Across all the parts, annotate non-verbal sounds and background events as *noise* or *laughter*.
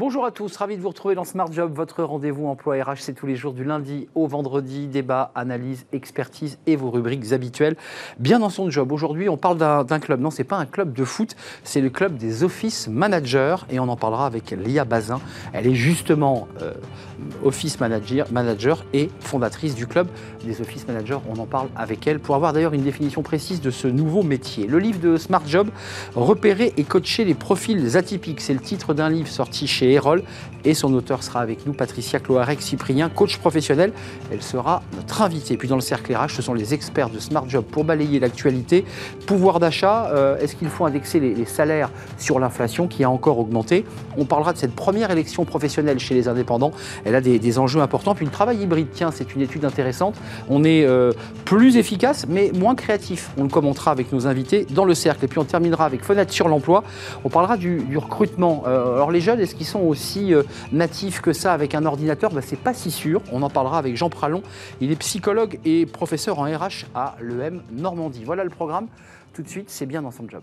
Bonjour à tous, ravi de vous retrouver dans Smart Job, votre rendez-vous emploi RH, c'est tous les jours du lundi au vendredi, débat, analyse, expertise et vos rubriques habituelles. Bien dans son job, aujourd'hui on parle d'un club, non c'est pas un club de foot, c'est le club des office managers et on en parlera avec Lia Bazin. Elle est justement euh, office manager, manager et fondatrice du club des office managers, on en parle avec elle pour avoir d'ailleurs une définition précise de ce nouveau métier. Le livre de Smart Job, repérer et coacher les profils atypiques, c'est le titre d'un livre sorti chez Erol. Et son auteur sera avec nous, Patricia Cloarec Cyprien, coach professionnel. Elle sera notre invitée. Puis dans le cercle RH, ce sont les experts de Smart Job pour balayer l'actualité. Pouvoir d'achat, euh, est-ce qu'il faut indexer les, salaires sur l'inflation qui a encore augmenté? On parlera de cette première élection professionnelle chez les indépendants. A des, enjeux importants. Puis le travail hybride, tiens, c'est une étude intéressante. On est euh, plus efficace, mais moins créatif. On le commentera avec nos invités dans le cercle. Et puis on terminera avec Fenêtre sur l'emploi. On parlera du, recrutement. Euh, alors les jeunes, est-ce qu'ils sont aussi euh, natifs que ça avec un ordinateur? Ben, C'est pas si sûr. On en parlera avec Jean Pralon. Il est psychologue et professeur en RH à l'EM Normandie. Voilà le programme. Tout de suite, c'est bien dans son job.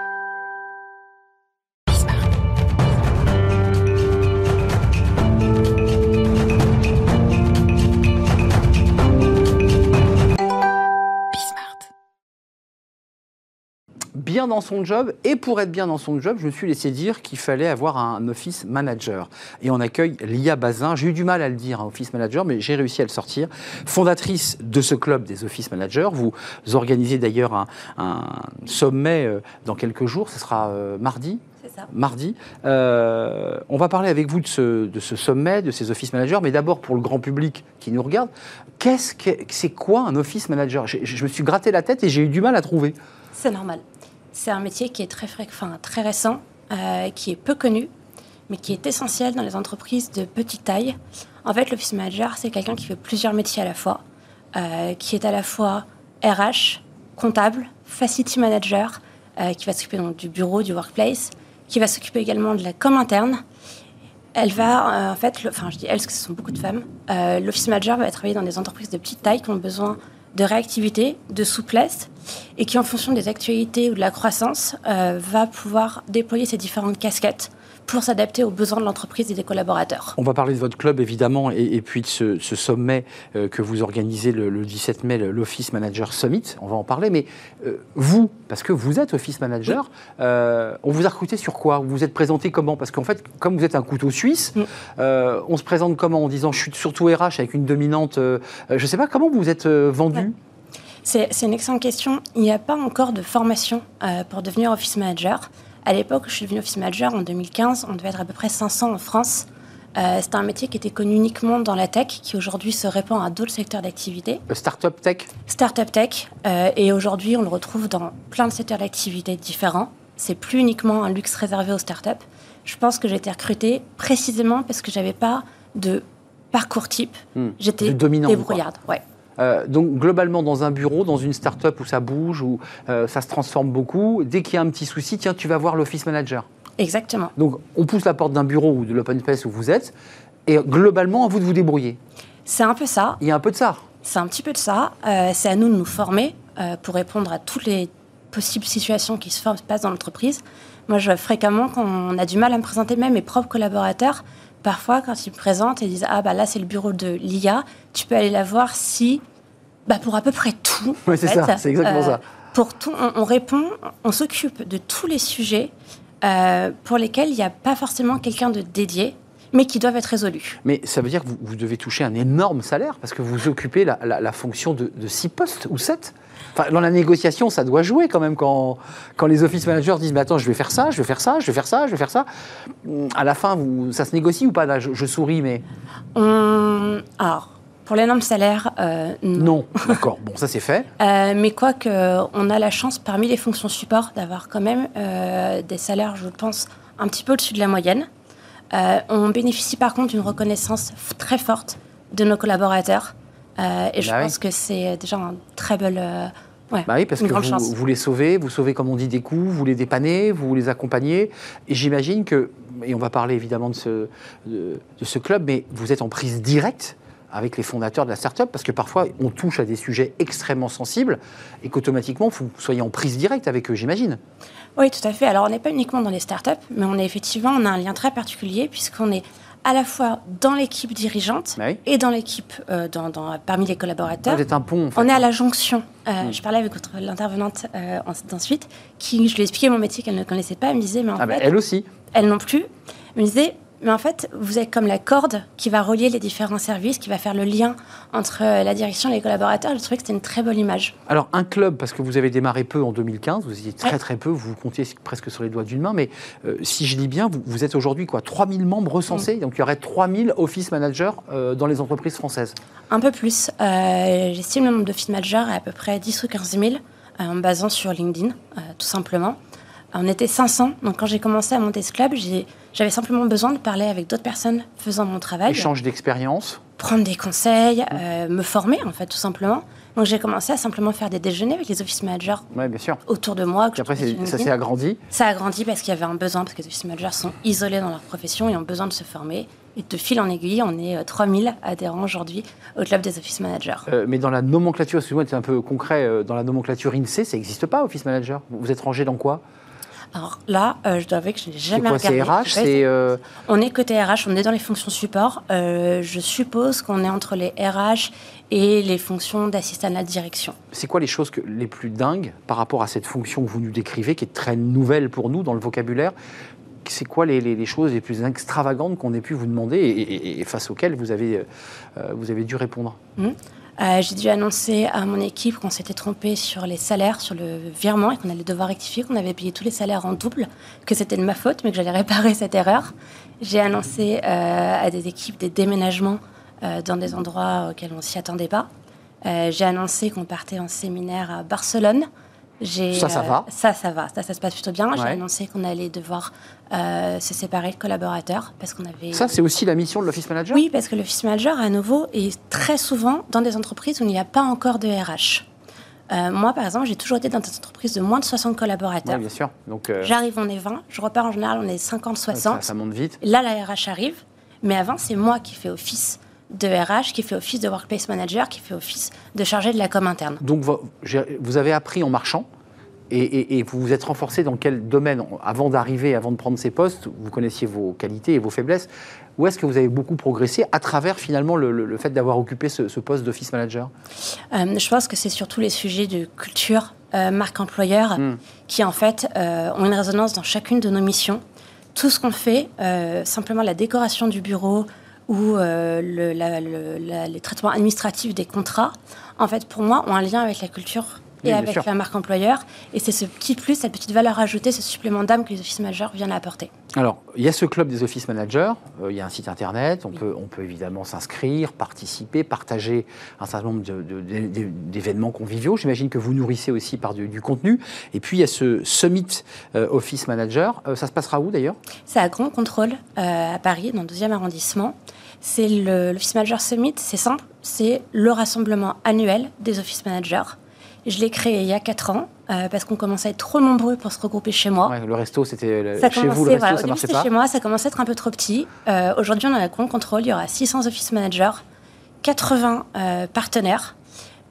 Bien dans son job. Et pour être bien dans son job, je me suis laissé dire qu'il fallait avoir un office manager. Et on accueille Lia Bazin. J'ai eu du mal à le dire, un office manager, mais j'ai réussi à le sortir. Fondatrice de ce club des office managers. Vous organisez d'ailleurs un, sommet euh, dans quelques jours. Ce sera euh, mardi, ça. mardi. Euh, on va parler avec vous de ce, de ce, sommet, de ces office managers, mais d'abord pour le grand public qui nous regarde, qu'est-ce que c'est quoi un office manager? Je, je, me suis gratté la tête et j'ai eu du mal à trouver. C'est normal. C'est un métier qui est très, enfin, très récent, euh, qui est peu connu, mais qui est essentiel dans les entreprises de petite taille. En fait, l'office manager, c'est quelqu'un qui fait plusieurs métiers à la fois, euh, qui est à la fois RH, comptable, facility manager, euh, qui va s'occuper du bureau, du workplace, qui va s'occuper également de la com interne. Elle va, en fait, enfin, je dis elle parce que ce sont beaucoup de femmes. L'office manager va travailler dans des entreprises de petite taille qui ont besoin de réactivité, de souplesse, et qui, en fonction des actualités ou de la croissance, euh, va pouvoir déployer ces différentes casquettes pour s'adapter aux besoins de l'entreprise et des collaborateurs. On va parler de votre club évidemment et, puis de ce, sommet euh, que vous organisez le, 17 mai, l'Office Manager Summit. On va en parler, mais euh, vous, parce que vous êtes Office Manager, euh, on vous a recruté sur quoi? Vous vous êtes présenté comment? Parce qu'en fait, comme vous êtes un couteau suisse, on se présente comment En disant je suis surtout RH avec une dominante. je ne sais pas comment vous êtes vendu? C'est une excellente question. Il n'y a pas encore de formation pour devenir Office Manager. À l'époque, je suis devenue office manager en 2015. On devait être à peu près 500 en France. Euh, C'était un métier qui était connu uniquement dans la tech, qui aujourd'hui se répand à d'autres secteurs d'activité. Startup tech? Startup tech. Euh, et aujourd'hui, on le retrouve dans plein de secteurs d'activité différents. C'est plus uniquement un luxe réservé aux startups. Je pense que j'ai été recrutée précisément parce que j'avais pas de parcours type. Hmm. J'étais débrouillarde. Ouais. Euh, donc globalement, dans un bureau, dans une start-up où ça bouge, où euh, ça se transforme beaucoup, dès qu'il y a un petit souci, tiens, tu vas voir l'office manager. Exactement. Donc on pousse la porte d'un bureau ou de l'open space où vous êtes, et globalement, à vous de vous débrouiller. C'est un peu ça. Il y a un peu de ça. C'est un petit peu de ça. Euh, c'est à nous de nous former pour répondre à toutes les possibles situations qui se passent dans l'entreprise. Moi, je fréquemment, quand on a du mal à me présenter, même mes propres collaborateurs, parfois, quand ils me présentent, ils disent Ah, bah là, c'est le bureau de l'IA, tu peux aller la voir si. Bah, pour à peu près tout. Oui, c'est ça, c'est exactement ça. Euh, pour tout, on, répond, on s'occupe de tous les sujets euh, pour lesquels il n'y a pas forcément quelqu'un de dédié mais qui doivent être résolus. Mais ça veut dire que vous, devez toucher un énorme salaire parce que vous occupez la, fonction de, de six postes ou dans la négociation, ça doit jouer quand même quand, quand les office managers disent mais attends, je vais faire ça, je vais faire ça, je vais faire ça, je vais faire ça. À la fin, vous, ça se négocie ou pas? Je, souris, mais. alors, pour les normes salaires, euh, non. d'accord. Bon, ça c'est fait. Euh, mais quoi on a la chance parmi les fonctions support d'avoir quand même euh, des salaires, je pense, un petit peu au-dessus de la moyenne. on bénéficie par contre d'une reconnaissance très forte de nos collaborateurs. Euh, et je bah pense que c'est déjà un très belle. Euh, ouais, bah oui, parce que vous, vous, les sauvez, vous sauvez, comme on dit, des coups, vous les dépannez, vous les accompagnez. Et j'imagine que, et on va parler évidemment de ce, de, ce club, mais vous êtes en prise directe avec les fondateurs de la start-up Parce que parfois, on touche à des sujets extrêmement sensibles et qu'automatiquement, vous soyez en prise directe avec eux, j'imagine. Oui, tout à fait. Alors, on n'est pas uniquement dans les startups, mais on est effectivement, on a un lien très particulier puisqu'on est à la fois dans l'équipe dirigeante Oui. et dans l'équipe, euh, dans, dans- parmi les collaborateurs. Vous êtes un pont, en fait. On est à la jonction. Euh, Mm. Je parlais avec l'intervenante euh, en- ensuite, qui, je lui ai expliqué mon métier qu'elle ne connaissait pas. Elle me disait, mais en Ah bah, fait, elle aussi. elle non plus. Elle me disait, mais en fait, vous êtes comme la corde qui va relier les différents services, qui va faire le lien entre euh, la direction et les collaborateurs. Je trouvais que c'était une très belle image. Alors, un club, parce que vous avez démarré peu en 2015, vous étiez très Ouais. très peu, vous comptiez presque sur les doigts d'une main, mais euh, si je lis bien, vous, vous êtes aujourd'hui quoi 3000 membres recensés, donc il y aurait 3000 office managers euh, dans les entreprises françaises. Un peu plus. Euh, J'estime le nombre feed managers à à peu près 10 ou 15 000, euh, en me basant sur LinkedIn, tout simplement. On était 500, donc quand j'ai commencé à monter ce club, j'avais simplement besoin de parler avec d'autres personnes faisant mon travail. Échange d'expérience. prendre des conseils, euh, me former en fait tout simplement. Donc j'ai commencé à simplement faire des déjeuners avec les office managers Oui, bien sûr. autour de moi. que après, ça s'est agrandi. Ça a grandi parce qu'il y avait un besoin, parce que les office managers sont isolés dans leur profession et ont besoin de se former. Et de fil en aiguille, on est euh, 3000 adhérents aujourd'hui au club des office managers. Euh, mais dans la nomenclature, excusez-moi, c'est un peu concret, euh, dans la nomenclature INSEE, ça n'existe pas, Office Manager? Vous êtes rangé dans quoi? Alors là, euh, je dois avouer que je n'ai jamais quoi regardé. C'est RH C'est. euh, On est côté RH, on est dans les fonctions support. Euh, je suppose qu'on est entre les RH et les fonctions d'assistant à la direction. C'est quoi les choses que, les plus dingues par rapport à cette fonction que vous nous décrivez, qui est très nouvelle pour nous dans le vocabulaire? C'est quoi les, les- les choses les plus extravagantes qu'on ait pu vous demander et, et- et face auxquelles vous avez, vous avez dû répondre? Euh, j'ai dû annoncer à mon équipe qu'on s'était trompé sur les salaires, sur le virement et qu'on allait devoir rectifier, qu'on avait payé tous les salaires en double, que c'était de ma faute, mais que j'allais réparer cette erreur. J'ai annoncé euh, à des équipes des déménagements euh, dans des endroits auxquels on s'y attendait pas. J'ai annoncé qu'on partait en séminaire à Barcelone. Ça, ça euh, va Ça, ça va. Ça, ça se passe plutôt bien. J'ai Ouais. annoncé qu'on allait devoir euh, se séparer de collaborateurs parce qu'on avait. Ça, c'est aussi la mission de l'Office Manager? Oui, parce que l'office manager, à nouveau, est très souvent dans des entreprises où il n'y a pas encore de RH. Euh, moi, par exemple, j'ai toujours été dans des entreprises de moins de 60 Oui, collaborateurs. bien sûr. Donc, euh, J'arrive, on est 20. Je repars en général, on est 50, 60. ça, ça monte vite. Là, la RH arrive. Mais avant, c'est moi qui fais office de RH, qui fait office de workplace manager, qui fait office de chargé de la com interne. Donc, vous avez appris en marchant et, et- et vous vous êtes renforcé dans quel domaine? Avant d'arriver, avant de prendre ces postes, vous connaissiez vos qualités et vos faiblesses. Où est-ce que vous avez beaucoup progressé à travers finalement le, le- le fait d'avoir occupé ce, ce poste d'Office Manager? Euh, je pense que c'est surtout les sujets de culture, euh, marque employeur, Mm. qui en fait euh, ont une résonance dans chacune de nos missions. Tout ce qu'on fait, simplement la décoration du bureau ou euh, le- la- le- la- les traitements administratifs des contrats, en fait, pour moi, ont un lien avec la culture et avec sûr. la marque employeur. Et c'est ce petit plus, cette petite valeur ajoutée, ce supplément d'âme que les office managers viennent apporter. Alors, il y a ce club des Office Managers, euh, il y a un site internet, on, peut, on peut évidemment s'inscrire, participer, partager un certain nombre d'événements conviviaux. J'imagine que vous nourrissez aussi par du, du contenu. Et puis, il y a ce Summit euh, Office Manager. Euh, ça se passera où d'ailleurs? C'est à Grand Contrôle, à Paris, dans le 12e arrondissement. C'est le- l'Office Manager Summit, c'est simple, c'est le rassemblement annuel des Office Managers. Je l'ai créé il y a 4 ans, euh, parce qu'on commençait à être trop nombreux pour se regrouper chez moi. Ouais, Le resto, c'était le- Ça chez vous, le resto, voilà, ça marchait pas chez moi, ça commençait à être un peu trop petit. Euh, Aujourd'hui, on a Grand Contrôle, il y aura 600 Office Managers, 80 euh, partenaires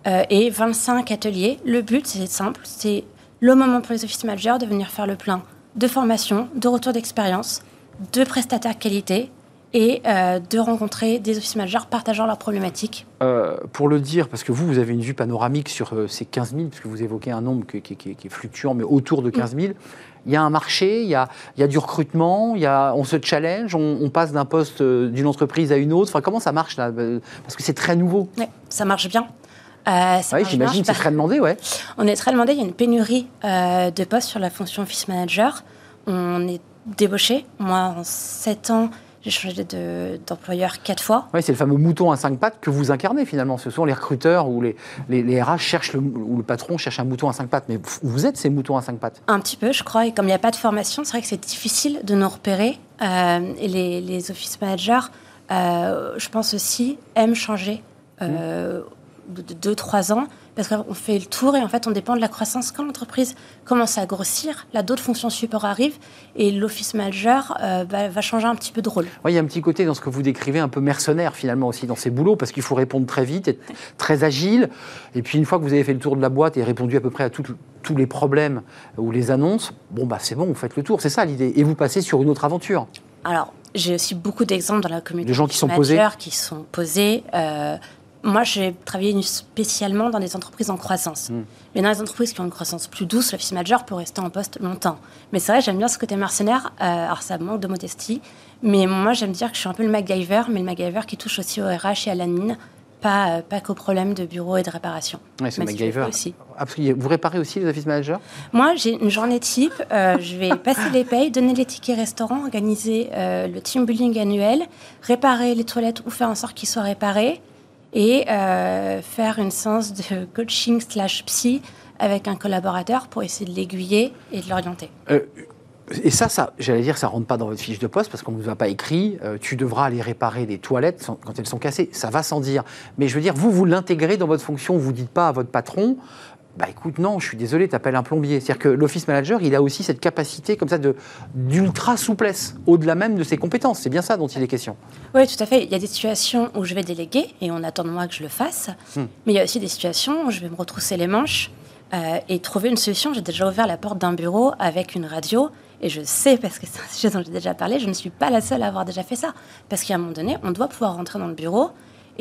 euh, et 25 ateliers. Le but, c'est simple, c'est le moment pour les Office Managers de venir faire le plein de formation, de retour d'expérience, de prestataires qualité et euh, de rencontrer des Office Managers partageant leurs problématiques. Euh, pour le dire, parce que vous, vous avez une vue panoramique sur euh, ces 15 000, parce que vous évoquez un nombre qui, qui- qui- qui est fluctuant, mais autour de 15 000. Il y a un marché, il y a, il y a du recrutement, il y a, on se challenge, on, on passe d'un poste d'une entreprise à une autre. Enfin, comment ça marche là Parce que c'est très nouveau. Ouais, ça marche bien. Euh, Oui, j'imagine que c'est très demandé, ouais. On est très demandé, il y a une pénurie euh, de postes sur la fonction Office Manager. On est débauché. Moi, en 7 ans, j'ai changé de- d'employeur 4 fois. Ouais, c'est le fameux mouton à cinq pattes que vous incarnez finalement. Ce sont les recruteurs ou les, les, les RH cherchent le, ou le patron cherche un mouton à cinq pattes. Mais vous- êtes ces moutons à cinq pattes. Un petit peu, je crois. Et comme il n'y a pas de formation, c'est vrai que c'est difficile de nous repérer. Euh, et les, les Office Managers, euh, je pense aussi, aiment changer. Euh, de 2-3 ans, parce qu'on fait le tour et en fait on dépend de la croissance. Quand l'entreprise commence à grossir, là d'autres fonctions support arrivent et l'office manager euh, va changer un petit peu de rôle. Oui, il y a un petit côté dans ce que vous décrivez un peu mercenaire finalement aussi dans ces boulots, parce qu'il faut répondre très vite, être très agile. Et puis une fois que vous avez fait le tour de la boîte et répondu à peu près à tous les problèmes ou les annonces, bon bah c'est bon, vous faites le tour, c'est ça l'idée. Et vous passez sur une autre aventure. Alors, j'ai aussi beaucoup d'exemples dans la communauté. De gens qui sont posés. Qui sont posés. Euh, moi, j'ai travaillé spécialement dans des entreprises en croissance. Hmm. Mais dans les entreprises qui ont une croissance plus douce, l'office manager peut rester en poste longtemps. Mais c'est vrai, j'aime bien ce côté mercenaire. Euh, alors, ça manque de modestie. Mais moi, j'aime dire que je suis un peu le MacGyver, mais le MacGyver qui touche aussi au RH et à la mine pas, euh, pas qu'aux problèmes de bureau et de réparation. Oui, c'est MacGyver. Aussi. Vous réparez aussi les office managers? Moi, j'ai une journée type. Euh, je vais *laughs* passer les payes, donner les tickets restaurants, organiser le team building annuel, réparer les toilettes ou faire en sorte qu'ils soient réparés et euh, faire une séance de coaching slash psy avec un collaborateur pour essayer de l'aiguiller et de l'orienter. Euh, et ça, j'allais dire, ça rentre pas dans votre fiche de poste parce qu'on ne vous a pas écrit. Euh, tu devras aller réparer des toilettes quand elles sont cassées. Ça va sans dire. Mais je veux dire, vous, vous l'intégrez dans votre fonction. Vous dites pas à votre patron, bah écoute, non, je suis désolé, tu appelles un plombier. C'est-à-dire que l'office manager, il a aussi cette capacité comme ça d'ultra souplesse, au-delà même de ses compétences. C'est bien ça dont il est question. Oui, tout à fait. Il y a des situations où je vais déléguer et on attend de moi que je le fasse. Hmm. Mais il y a aussi des situations où je vais me retrousser les manches euh, et trouver une solution. J'ai déjà ouvert la porte d'un bureau avec une radio et je sais, parce que c'est un sujet dont j'ai déjà parlé, je ne suis pas la seule à avoir déjà fait ça. Parce qu'à un moment donné, on doit pouvoir rentrer dans le bureau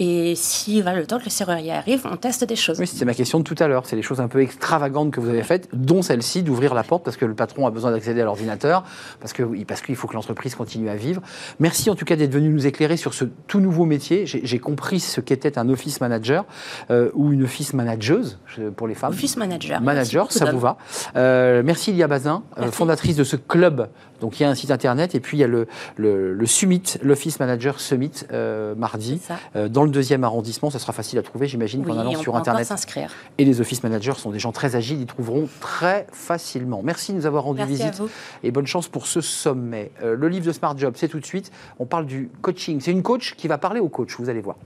et si va le temps que le serrurier arrive, on teste des choses. Oui, c'est ma question de tout à l'heure. C'est des choses un peu extravagantes que vous avez faites, dont celle-ci d'ouvrir la porte parce que le patron a besoin d'accéder à l'ordinateur, parce que parce qu'il faut que l'entreprise continue à vivre. Merci en tout cas d'être venu nous éclairer sur ce tout nouveau métier. J'ai compris ce qu'était un office manager euh, ou une office manageuse pour les femmes. Office manager. Manager, ça vous va. Euh, merci Ilia Bazin, euh, fondatrice de ce club donc il y a un site internet et puis il y a le, le, Summit, l'Office Manager Summit, euh, mardi, euh, dans le deuxième arrondissement. Ça sera facile à trouver, j'imagine, qu'en allant sur internet. s'inscrire. Et les Office Managers sont des gens très agiles, ils trouveront très facilement. Merci de nous avoir rendu visite et bonne chance pour ce sommet. Euh, le livre de Smart Job, c'est tout de suite. On parle du coaching. C'est une coach qui va parler au coach, vous allez voir.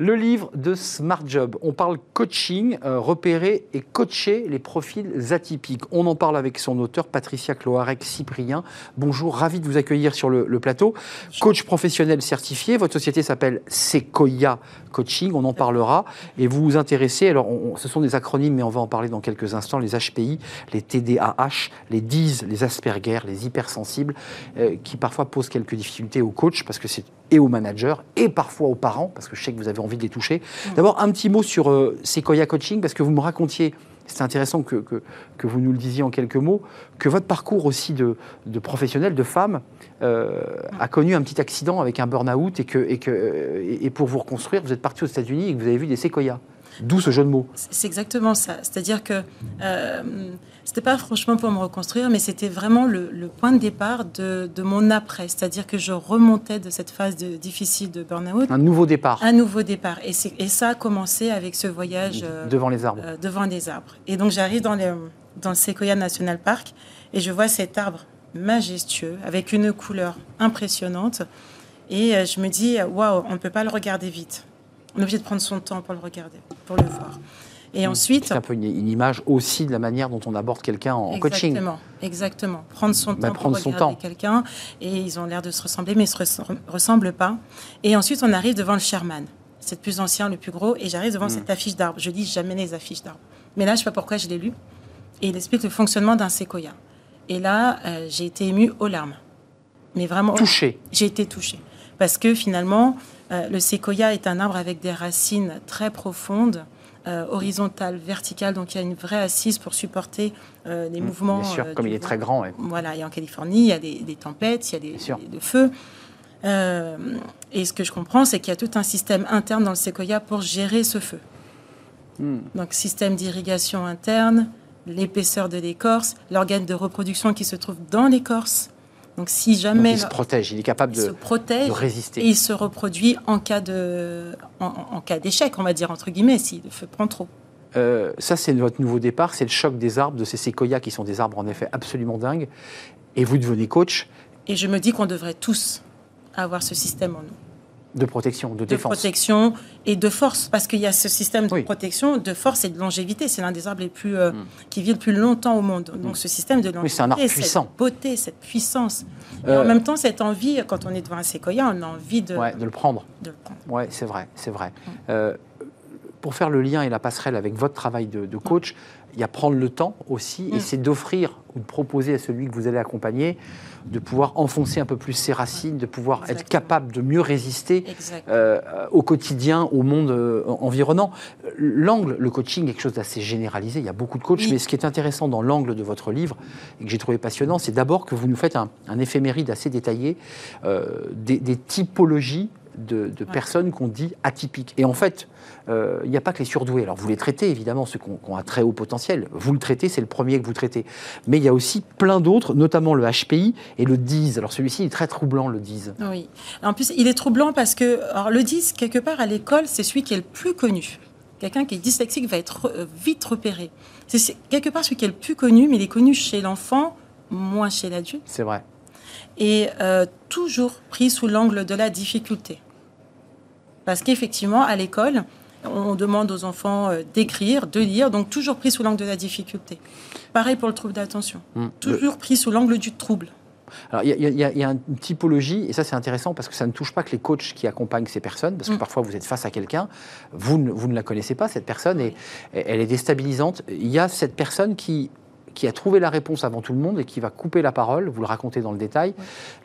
Le livre de Smart Job. On parle coaching, euh, repérer et coacher les profils atypiques. On en parle avec son auteur, Patricia Cloarec-Cyprien. Bonjour, ravi de vous accueillir sur le, plateau. Coach professionnel certifié, votre société s'appelle Sequoia Coaching, on en parlera. Et vous vous intéressez, alors ce sont des acronymes, mais on va en parler dans quelques instants, les HPI, les TDAH, les DIS, les Asperger, les hypersensibles, euh, qui parfois posent quelques difficultés aux coachs, parce que c'est et aux managers, et parfois aux parents, parce que je sais que vous avez envie de les toucher. Mm. D'abord, un petit mot sur euh, Sequoia Coaching, parce que vous me racontiez, c'est intéressant que, vous nous le disiez en quelques mots, que votre parcours aussi de, de professionnel, de femme, euh, a connu un petit accident avec un burn-out, et, que, et pour vous reconstruire, vous êtes parti aux États-Unis et que vous avez vu des séquoias. D'où ce jeu de mots. C'est exactement ça. C'est-à-dire que euh, c'était pas franchement pour me reconstruire, mais c'était vraiment le, point de départ de, mon après. C'est-à-dire que je remontais de cette phase de, difficile de burn-out. Un nouveau départ. Un nouveau départ. Et, et ça a commencé avec ce voyage. Euh, devant les arbres. Euh, devant les arbres. Et donc j'arrive dans, dans le Sequoia National Park et je vois cet arbre majestueux avec une couleur impressionnante. Et euh, je me dis, waouh, on ne peut pas le regarder vite on est obligé de prendre son temps pour le regarder, pour le voir. Et ensuite. C'est un peu une, image aussi de la manière dont on aborde quelqu'un en coaching. Exactement, exactement. Prendre son bah, temps prendre pour regarder quelqu'un. Et ils ont l'air de se ressembler, mais ils ne se ressemblent pas. Et ensuite, on arrive devant le Sherman. C'est le plus ancien, le plus gros. Et j'arrive devant mmh. cette affiche d'arbre. Je lis jamais les affiches d'arbre. Mais là, je ne sais pas pourquoi je l'ai lu. Et il explique le fonctionnement d'un séquoia. Et là, euh, j'ai été émue aux larmes. Mais vraiment. Touchée. J'ai été touchée. Parce que finalement, euh, le séquoia est un arbre avec des racines très profondes, euh, horizontales, verticales, donc il y a une vraie assise pour supporter euh, les mmh, mouvements. Bien sûr, comme il est très grand. Voilà, et en Californie, il y a des, tempêtes, il y a des, des, feux. et ce que je comprends, c'est qu'il y a tout un système interne dans le séquoia pour gérer ce feu. Mmh. Donc, système d'irrigation interne, l'épaisseur de l'écorce, l'organe de reproduction qui se trouve dans l'écorce, donc si jamais... il se protège, il est capable de, se résister. Et il se reproduit en cas, de, en, cas d'échec, on va dire, entre guillemets, s'il le feu prend trop. Euh, ça, c'est votre nouveau départ, c'est le choc des arbres, de ces séquoias qui sont des arbres en effet absolument dingues. Et vous devenez coach. Et je me dis qu'on devrait tous avoir ce système en nous. De protection, de défense. De protection et de force, parce qu'il y a ce système de protection, de force et de longévité. C'est l'un des arbres les plus, euh, hmm. qui vit le plus longtemps au monde. Donc hmm. ce système de longévité, c'est un arbre puissant. cette beauté, cette puissance. Et en euh, même temps, cette envie, quand on est devant un séquoia, on a envie de, de le prendre. De le prendre. Ouais, c'est vrai, c'est vrai. Hmm. Euh, pour faire le lien et la passerelle avec votre travail de, coach, il y a prendre le temps aussi, et c'est d'offrir ou de proposer à celui que vous allez accompagner de pouvoir enfoncer un peu plus ses racines, de pouvoir être capable de mieux résister euh, au quotidien, au monde euh, environnant. L'angle, le coaching, est quelque chose d'assez généralisé. Il y a beaucoup de coachs, mais ce qui est intéressant dans l'angle de votre livre et que j'ai trouvé passionnant, c'est d'abord que vous nous faites un, éphéméride assez détaillé euh, des, typologies de, personnes qu'on dit atypiques. Et en fait, il n'y a pas que les surdoués. Alors vous les traitez évidemment, ceux qui ont, un très haut potentiel. Vous le traitez, c'est le premier que vous traitez. Mais il y a aussi plein d'autres, notamment le HPI et le DIS. Alors celui-ci est très troublant, le DIS. Oui. En plus, il est troublant parce que alors, le DIS, quelque part à l'école, c'est celui qui est le plus connu. Quelqu'un qui est dyslexique va être euh, vite repéré. C'est quelque part celui qui est le plus connu, mais il est connu chez l'enfant, moins chez l'adulte. C'est vrai. Et euh, toujours pris sous l'angle de la difficulté. Parce qu'effectivement, à l'école, on demande aux enfants euh, d'écrire, de lire, donc toujours pris sous l'angle de la difficulté. Pareil pour le trouble d'attention, hmm. toujours pris sous l'angle du trouble. Alors, il y, a une typologie, et ça c'est intéressant parce que ça ne touche pas que les coachs qui accompagnent ces personnes, parce que hmm. parfois vous êtes face à quelqu'un, vous, ne, la connaissez pas, cette personne, et elle est déstabilisante. Il y a cette personne qui qui a trouvé la réponse avant tout le monde et qui va couper la parole, vous le racontez dans le détail.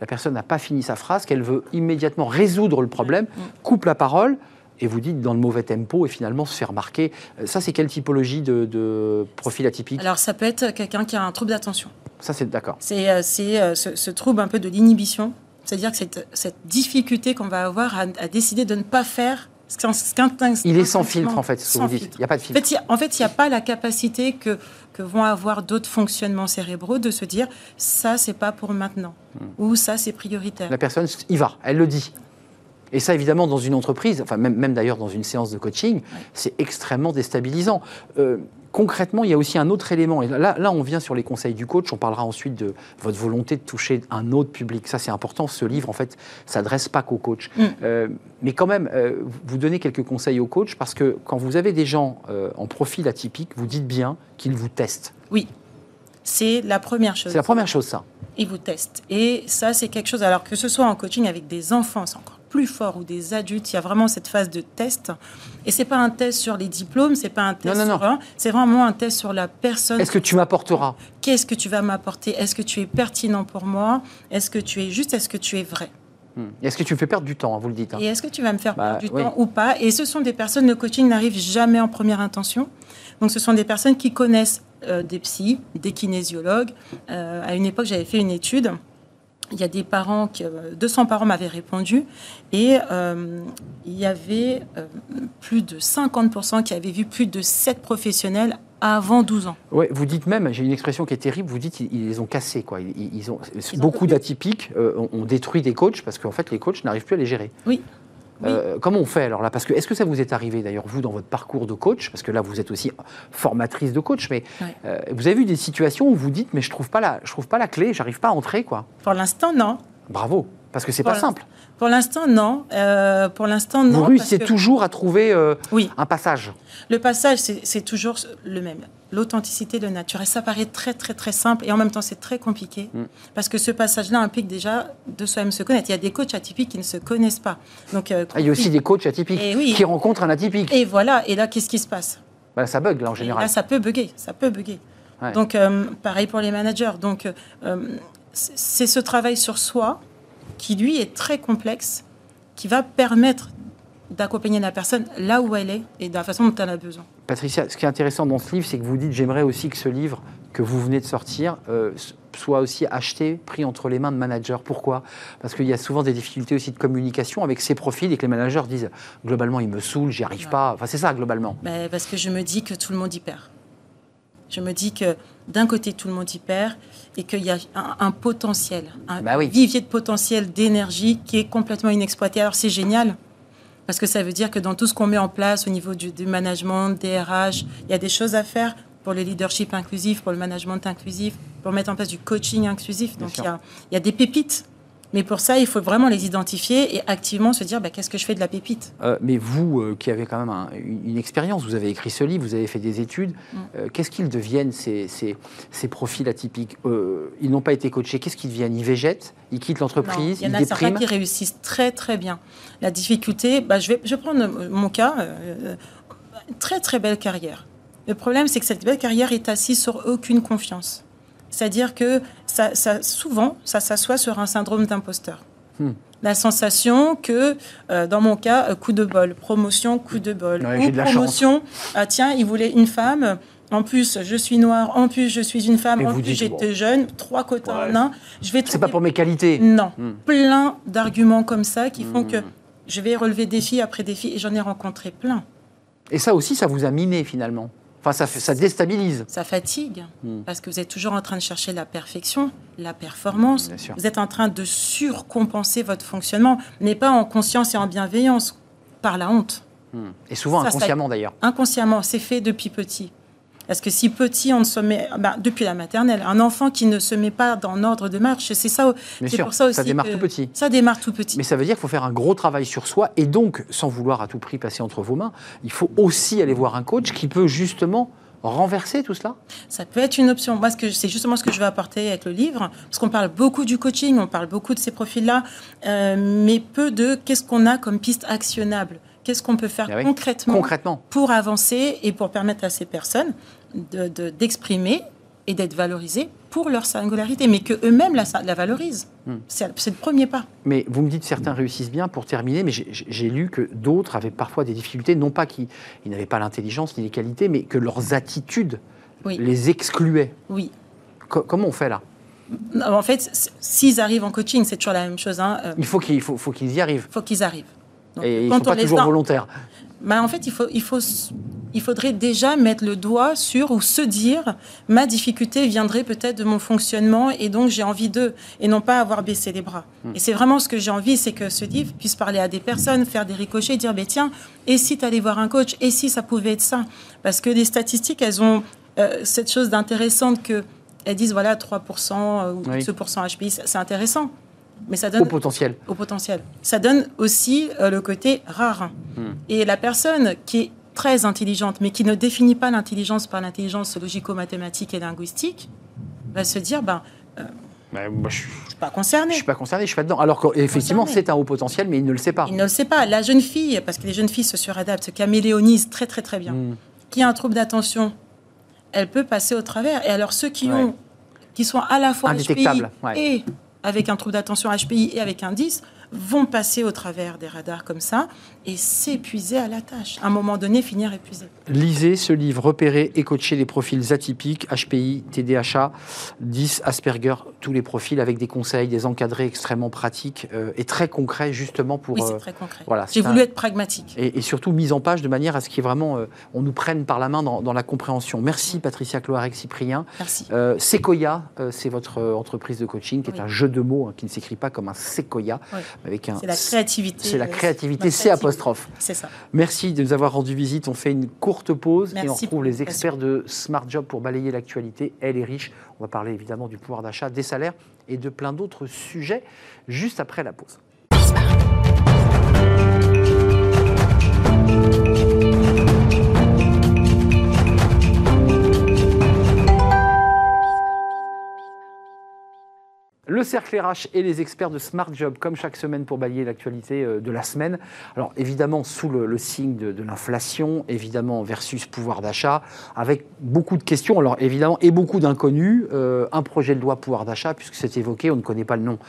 La personne n'a pas fini sa phrase, qu'elle veut immédiatement résoudre le problème, coupe la parole, et vous dites dans le mauvais tempo et finalement se faire remarquer. Euh, ça, c'est quelle typologie de, profil atypique? Alors, ça peut être quelqu'un qui a un trouble d'attention. Ça, c'est d'accord. C'est euh, euh, ce, trouble un peu de l'inhibition, c'est-à-dire que cette, cette difficulté qu'on va avoir à, décider de ne pas faire ce il est sans filtre, en fait, ce que vous dites. Il n'y a pas de filtre. En fait, il n'y a, pas la capacité que, que vont avoir d'autres fonctionnements cérébraux de se dire ça, c'est pas pour maintenant, hmm. ou ça, c'est prioritaire. La personne y va, elle le dit. Et ça, évidemment, dans une entreprise, enfin même, même d'ailleurs dans une séance de coaching, c'est extrêmement déstabilisant. Euh, concrètement, il y a aussi un autre élément. Et là, là, on vient sur les conseils du coach. On parlera ensuite de votre volonté de toucher un autre public. Ça, c'est important. Ce livre, en fait, s'adresse pas qu'aux coachs. Mm. Euh, mais quand même, euh, vous donnez quelques conseils aux coachs parce que quand vous avez des gens en profil atypique, vous dites bien qu'ils vous testent. Oui, c'est la première chose. C'est la première chose, ça. Ils vous testent. Et ça, c'est quelque chose. Alors que ce soit en coaching avec des enfants, c'est encore plus fort ou des adultes, il y a vraiment cette phase de test. Et c'est pas un test sur les diplômes, c'est pas un test sur un, c'est vraiment un test sur la personne. Est-ce que tu m'apporteras? Qu'est-ce que tu vas m'apporter? Est-ce que tu es pertinent pour moi? Est-ce que tu es juste Est-ce que tu es vrai? Hmm. Est-ce que tu me fais perdre du temps, hein, vous le dites hein? Et est-ce que tu vas me faire perdre bah, du temps ou pas? Et ce sont des personnes, le coaching n'arrive jamais en première intention. Donc ce sont des personnes qui connaissent euh, des psys, des kinésiologues. Euh, à une époque, j'avais fait une étude il y a des parents, qui, 200 parents m'avaient répondu, et euh, il y avait euh, plus de 50% qui avaient vu plus de 7 professionnels avant 12 ans. Ouais, vous dites même, j'ai une expression qui est terrible, vous dites ils, les ont cassés. Quoi. Ils, ont, beaucoup d'atypiques euh, ont, détruit des coachs parce qu'en fait les coachs n'arrivent plus à les gérer. Oui. Euh, comment on fait alors là? Parce que est-ce que ça vous est arrivé d'ailleurs vous dans votre parcours de coach? Parce que là vous êtes aussi formatrice de coach, mais euh, vous avez vu des situations où vous dites mais je trouve pas la, je trouve pas la clé, j'arrive pas à entrer quoi. Pour l'instant non. Bravo, parce que c'est pas simple. Pour l'instant non. Euh, pour l'instant non. Vous réussissez toujours à trouver oui. un passage. Le passage c'est toujours le même l'authenticité, le naturel. Ça paraît très, très, très simple et en même temps, c'est très compliqué mm. parce que ce passage-là implique déjà de soi-même se connaître. Il y a des coachs atypiques qui ne se connaissent pas. Donc, euh, ah, il y a aussi des coachs atypiques qui rencontrent un atypique. Et voilà, et là, qu'est-ce qui se passe? Bah, Ça bug, là, en général. là, ça peut bugger, ça peut bugger. Donc, euh, pareil pour les managers. Donc, euh, c'est ce travail sur soi qui, lui, est très complexe, qui va permettre d'accompagner la personne là où elle est et de la façon dont elle a besoin. Patricia, ce qui est intéressant dans ce livre, c'est que vous dites j'aimerais aussi que ce livre que vous venez de sortir euh, soit aussi acheté, pris entre les mains de managers. Pourquoi? Parce qu'il y a souvent des difficultés aussi de communication avec ces profils et que les managers disent globalement il me saoule, j'y arrive pas. Enfin c'est ça globalement. Ben, parce que je me dis que tout le monde y perd. Je me dis que d'un côté tout le monde y perd et qu'il y a un, potentiel, un bah vivier de potentiel d'énergie qui est complètement inexploité. Alors c'est génial parce que ça veut dire que dans tout ce qu'on met en place au niveau du, management, des RH, il y a des choses à faire pour le leadership inclusif, pour le management inclusif, pour mettre en place du coaching inclusif. Donc il y, a, il y, a, des pépites Mais pour ça, il faut vraiment les identifier et activement se dire bah, qu'est-ce que je fais de la pépite? Euh, mais vous, euh, qui avez quand même une, expérience, vous avez écrit ce livre, vous avez fait des études, mm. euh, qu'est-ce qu'ils deviennent ces, ces, ces profils atypiques? Ils n'ont pas été coachés, qu'est-ce qu'ils deviennent? Ils végètent Ils quittent l'entreprise Il y en a certains qui réussissent très très bien. La difficulté, bah, je, vais, je vais prendre mon cas, très très belle carrière. Le problème, c'est que cette belle carrière est assise sur aucune confiance. C'est-à-dire que ça, souvent, ça s'assoit sur un syndrome d'imposteur. Hmm. La sensation que, euh, dans mon cas, euh, coup de bol, promotion, coup de bol. ou promotion, ah, tiens, il voulait une femme. En plus, je suis noire. En plus, je suis une femme. en plus, j'étais jeune. Trois quotas en un. Je vais. C'est pas pour mes qualités. Non. Hmm. Plein d'arguments comme ça qui font que hmm. je vais relever défi après défi et j'en ai rencontré plein. Et ça aussi, ça vous a miné finalement? Enfin, ça, ça déstabilise. Ça fatigue, hmm. parce que vous êtes toujours en train de chercher la perfection, la performance. Vous êtes en train de surcompenser votre fonctionnement, mais pas en conscience et en bienveillance, par la honte. Hmm. Et souvent inconsciemment d'ailleurs. Inconsciemment, c'est fait depuis petit. Parce que si petit, on ne se met, ben, depuis la maternelle, un enfant qui ne se met pas dans l'ordre de marche, c'est ça. C'est pour ça aussi. Ça démarre tout petit. Ça démarre tout petit. Mais ça veut dire qu'il faut faire un gros travail sur soi et donc, sans vouloir à tout prix passer entre vos mains, il faut aussi aller voir un coach qui peut justement renverser tout cela? Ça peut être une option. Moi, c'est justement ce que je veux apporter avec le livre, parce qu'on parle beaucoup du coaching, on parle beaucoup de ces profils-là, euh, mais peu de qu'est-ce qu'on a comme piste actionnable. Qu'est-ce qu'on peut faire eh concrètement, concrètement, pour avancer et pour permettre à ces personnes d'exprimer de, et d'être valorisées pour leur singularité, mais que eux-mêmes la, la, valorisent. Hmm. C'est le premier pas. Mais vous me dites certains réussissent bien pour terminer, mais j'ai lu que d'autres avaient parfois des difficultés, non pas qu'ils n'avaient pas l'intelligence ni les qualités, mais que leurs attitudes les excluaient. Oui. comment on fait là? En fait, s'ils arrivent en coaching, c'est toujours la même chose. Hein, euh. il faut qu'ils faut, faut y arrivent. Il faut qu'ils arrivent. Et ils ne sont pas toujours volontaires. Bah, en fait, il, faut, il, faut, il faudrait déjà mettre le doigt sur ou se dire ma difficulté viendrait peut-être de mon fonctionnement et donc j'ai envie d'eux et non pas avoir baissé les bras. Hmm. Et c'est vraiment ce que j'ai envie, c'est que ce livre puisse parler à des personnes, faire des ricochets, dire ben tiens, et si tu allais voir un coach, et si ça pouvait être ça? Parce que les statistiques, elles ont euh, cette chose d'intéressante que elles disent voilà 3% euh, ou 2% HPI, c'est intéressant. Mais ça donne au potentiel. Au potentiel. Ça donne aussi euh, le côté rare. Hmm. Et la personne qui est très intelligente, mais qui ne définit pas l'intelligence par l'intelligence logico-mathématique et linguistique, va se dire, ben, euh, moi, je ne suis pas concerné. Je suis pas concerné, je suis pas dedans. Alors qu'effectivement, c'est un haut potentiel, mais il ne le sait pas. Il ne le sait pas. La jeune fille, parce que les jeunes filles se suradaptent, se caméléonisent très très très bien, hmm. qui a un trouble d'attention, elle peut passer au travers. Et alors ceux qui ont, qui sont à la fois HPI et avec un trouble d'attention HPI et avec un 10 vont passer au travers des radars comme ça et s'épuiser à la tâche. À un moment donné, finir épuisé. Lisez ce livre, Repérer et coacher les profils atypiques, HPI, TDHA, 10, Asperger, tous les profils avec des conseils, des encadrés extrêmement pratiques euh, et très concrets justement pour... Oui, c'est euh, très concret. Voilà, J'ai voulu être pragmatique. Et, surtout mise en page de manière à ce qu'il vraiment, euh, on nous prenne par la main dans, la compréhension. Merci Patricia Cloarec-Cyprien. Merci. Sequoia, c'est votre entreprise de coaching qui est un jeu de mots hein, qui ne s'écrit pas comme un Sequoia. Avec un, c'est la créativité. C'est la créativité, c'est apostrophe. C'est ça. Merci de nous avoir rendu visite. On fait une courte pause et on retrouve les experts de Smart Job pour balayer l'actualité. Elle est riche. On va parler évidemment du pouvoir d'achat, des salaires et de plein d'autres sujets juste après la pause. Le cercle RH et les experts de Smart Job, comme chaque semaine pour balayer l'actualité euh, de la semaine. Alors évidemment sous le, signe de, l'inflation, évidemment versus pouvoir d'achat, avec beaucoup de questions, alors évidemment, et beaucoup d'inconnus. Euh, un projet de loi pouvoir d'achat, puisque c'est évoqué, on ne connaît pas le nom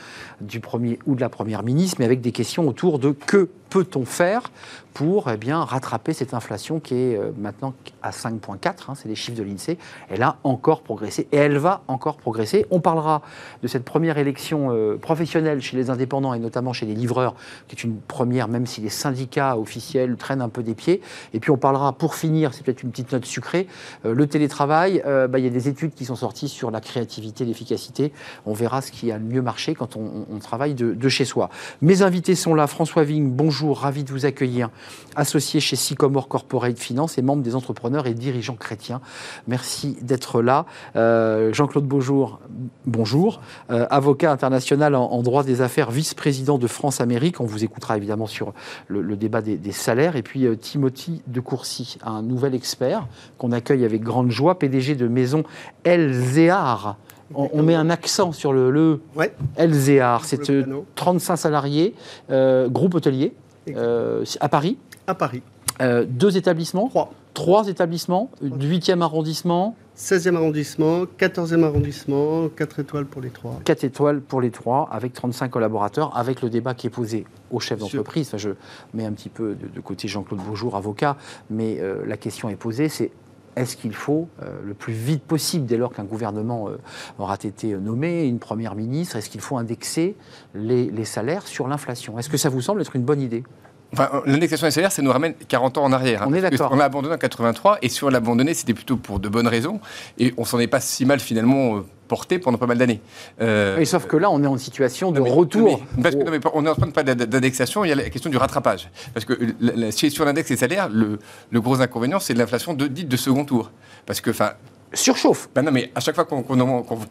du premier ou de la première ministre, mais avec des questions autour de que peut-on faire pour eh bien, rattraper cette inflation qui est euh, maintenant à 5,4, hein, c'est les chiffres de l'INSEE. Elle a encore progressé et elle va encore progresser. On parlera de cette première élection euh, professionnelle chez les indépendants et notamment chez les livreurs, qui est une première, même si les syndicats officiels traînent un peu des pieds. Et puis on parlera, pour finir, c'est peut-être une petite note sucrée, euh, le télétravail. Bah, il y a des études qui sont sorties sur la créativité, l'efficacité. On verra ce qui a le mieux marché quand on, travaille de, chez soi. Mes invités sont là. François Vigne, bonjour ravi de vous accueillir, associé chez Sycomore Corporate Finance et membre des entrepreneurs et dirigeants chrétiens. Merci d'être là. Euh, Jean-Claude Beaujour, bonjour. Euh, avocat international en, droit des affaires, vice-président de France-Amérique. On vous écoutera évidemment sur le, débat des, salaires. Et puis euh, Timothy de Courcy, un nouvel expert qu'on accueille avec grande joie, PDG de maison Elzéar on, met un accent sur le, le ouais. C'est 35 salariés, euh, groupe hôtelier, euh, à Paris. À Paris. Euh, deux établissements Trois. Trois établissements, du 8e arrondissement 16e arrondissement, 14e arrondissement, 4 étoiles pour les trois. 4 étoiles pour les trois, avec 35 collaborateurs, avec le débat qui est posé au chef d'entreprise. je mets un petit peu de, côté Jean-Claude Beaujour, avocat, mais la question est posée, c'est est-ce qu'il faut, euh, le plus vite possible, dès lors qu'un gouvernement euh, aura été nommé, une première ministre, est-ce qu'il faut indexer les, salaires sur l'inflation? Est-ce que ça vous semble être une bonne idée? Enfin, l'indexation des salaires, ça nous ramène 40 ans en arrière. Hein, on est d'accord. On l'a abandonné en 83, et si on l'a abandonné, c'était plutôt pour de bonnes raisons, et on s'en est pas si mal finalement euh, porté pendant pas mal d'années. Euh, sauf que là, on est en situation de retour. parce que, non, mais on est en train de parler d'indexation, il y a la question du rattrapage. Parce que sur l'index des salaires, le, le gros inconvénient, c'est l'inflation de, dite de second tour. Parce que, enfin, surchauffe. Ben non, mais à chaque fois qu'on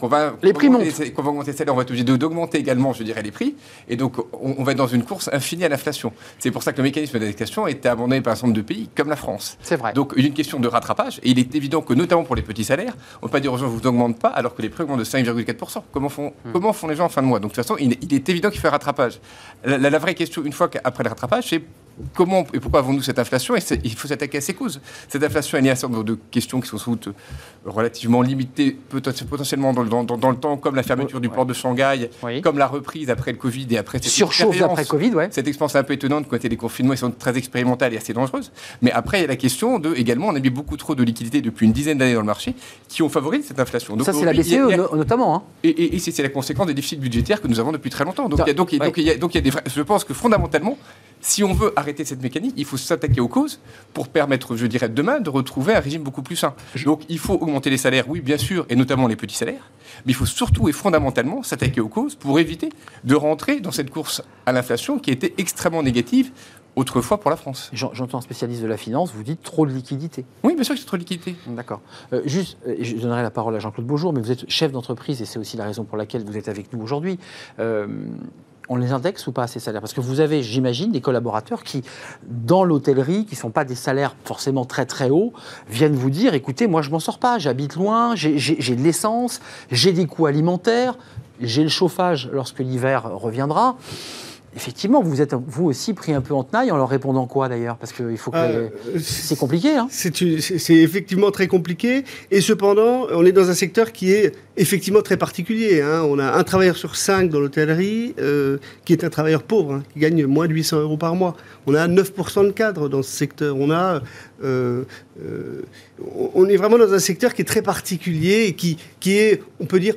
va, les prix montent. Qu'on va augmenter on va être obligé d'augmenter également, je dirais, les prix. Et donc, on, va être dans une course infinie à l'inflation. C'est pour ça que le mécanisme d'indexation a été abandonné par un certain nombre de pays, comme la France. C'est vrai. Donc, il y a une question de rattrapage. Et il est évident que, notamment pour les petits salaires, on ne peut pas dire aux gens, vous n'augmentez pas, alors que les prix augmentent de 5,4%. Comment font, hmm. comment font les gens en fin de mois? Donc, de toute façon, il, est évident qu'il faut un rattrapage. La, la vraie question, une fois qu'après le rattrapage, c'est comment et pourquoi avons-nous cette inflation Et il faut s'attaquer à ses causes. Cette inflation, elle est un certain nombre de questions qui sont sans doute relativement limitées, potentiellement dans, le temps, comme la fermeture du port de Shanghai, comme la reprise après le Covid et après cette surchauffe après Covid, ouais. Cette expérience un peu étonnante quand les confinements, ils sont très expérimentales et assez dangereuses. Mais après, il y a la question de également, on a mis beaucoup trop de liquidités depuis une dizaine d'années dans le marché qui ont favorisé cette inflation. Donc, Ça, c'est la BCE notamment. Hein. Et, c'est la conséquence des déficits budgétaires que nous avons depuis très longtemps. Donc, il y a, donc, donc, il y a, donc il y a des je pense que fondamentalement, si on veut arrêter cette mécanique, il faut s'attaquer aux causes pour permettre, je dirais, demain de retrouver un régime beaucoup plus sain. Donc il faut augmenter les salaires, oui, bien sûr, et notamment les petits salaires, mais il faut surtout et fondamentalement s'attaquer aux causes pour éviter de rentrer dans cette course à l'inflation qui était extrêmement négative autrefois pour la France. J'entends un spécialiste de la finance, vous dites trop de liquidité. Oui, bien sûr que c'est trop de liquidité. D'accord. Euh, juste, euh, je donnerai la parole à Jean-Claude Beaujour, mais vous êtes chef d'entreprise et c'est aussi la raison pour laquelle vous êtes avec nous aujourd'hui. Euh, on les indexe ou pas ces salaires? Parce que vous avez, j'imagine, des collaborateurs qui, dans l'hôtellerie, qui ne sont pas des salaires forcément très très hauts, viennent vous dire, écoutez, moi je m'en sors pas, j'habite loin, j'ai de l'essence, j'ai des coûts alimentaires, j'ai le chauffage lorsque l'hiver reviendra. Effectivement, vous êtes vous aussi pris un peu en tenaille en leur répondant quoi d'ailleurs? Parce qu'il faut que. Euh, c'est compliqué. Hein c'est effectivement très compliqué. Et cependant, on est dans un secteur qui est effectivement très particulier. Hein. On a un travailleur sur cinq dans l'hôtellerie euh, qui est un travailleur pauvre, hein, qui gagne moins de 800 euros par mois. On a 9% de cadres dans ce secteur. On a. Euh, on est vraiment dans un secteur qui est très particulier et qui, qui est, on peut dire,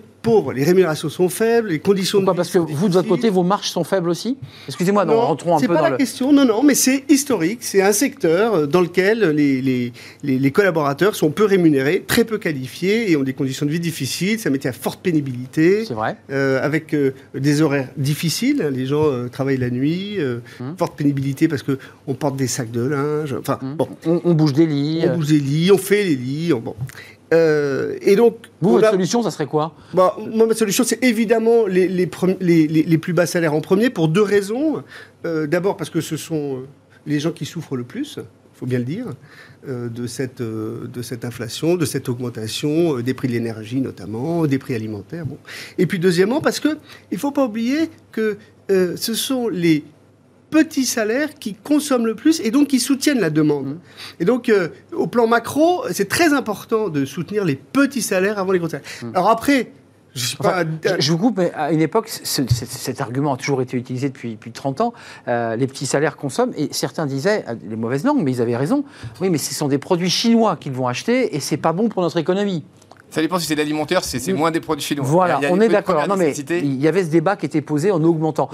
les rémunérations sont faibles, les conditions Pourquoi Parce que vous, de votre côté, vos marges sont faibles aussi? Excusez-moi, non, rentrons un peu dans pas la question, non, non, mais c'est historique. C'est un secteur euh, dans lequel les, les, les, collaborateurs sont peu rémunérés, très peu qualifiés et ont des conditions de vie difficiles. Un métier à forte pénibilité. C'est vrai. Euh, avec euh, des horaires difficiles. Les gens travaillent la nuit, hum. forte pénibilité parce qu'on porte des sacs de linge. Enfin, hum. bon. On, bouge des lits. On bouge des lits, on fait les lits. bon. Euh, et donc, vous, votre solution, ça serait quoi bah, Moi, ma solution, c'est évidemment les, les, les, plus bas salaires en premier, pour deux raisons. Euh, d'abord, parce que ce sont euh, les gens qui souffrent le plus, il faut bien le dire, de, cette, de cette inflation, de cette augmentation des prix de l'énergie notamment, des prix alimentaires. Bon. Et puis, deuxièmement, parce qu'il ne faut pas oublier que ce sont les petits salaires qui consomment le plus et donc qui soutiennent la demande. Mmh. Et donc, euh, au plan macro, c'est très important de soutenir les petits salaires avant les gros salaires. Mmh. Alors après, je, vous coupe, mais à une époque, cet argument a toujours été utilisé depuis, depuis 30 ans. Euh, les petits salaires consomment, et certains disaient, euh, les mauvaises langues, mais ils avaient raison. Oui, mais ce sont des produits chinois qu'ils vont acheter, et c'est pas bon pour notre économie. Ça dépend si c'est l'alimentaire, c'est moins des produits chinois. Voilà, on est d'accord. Non, mais il y avait ce débat qui était posé en augmentant.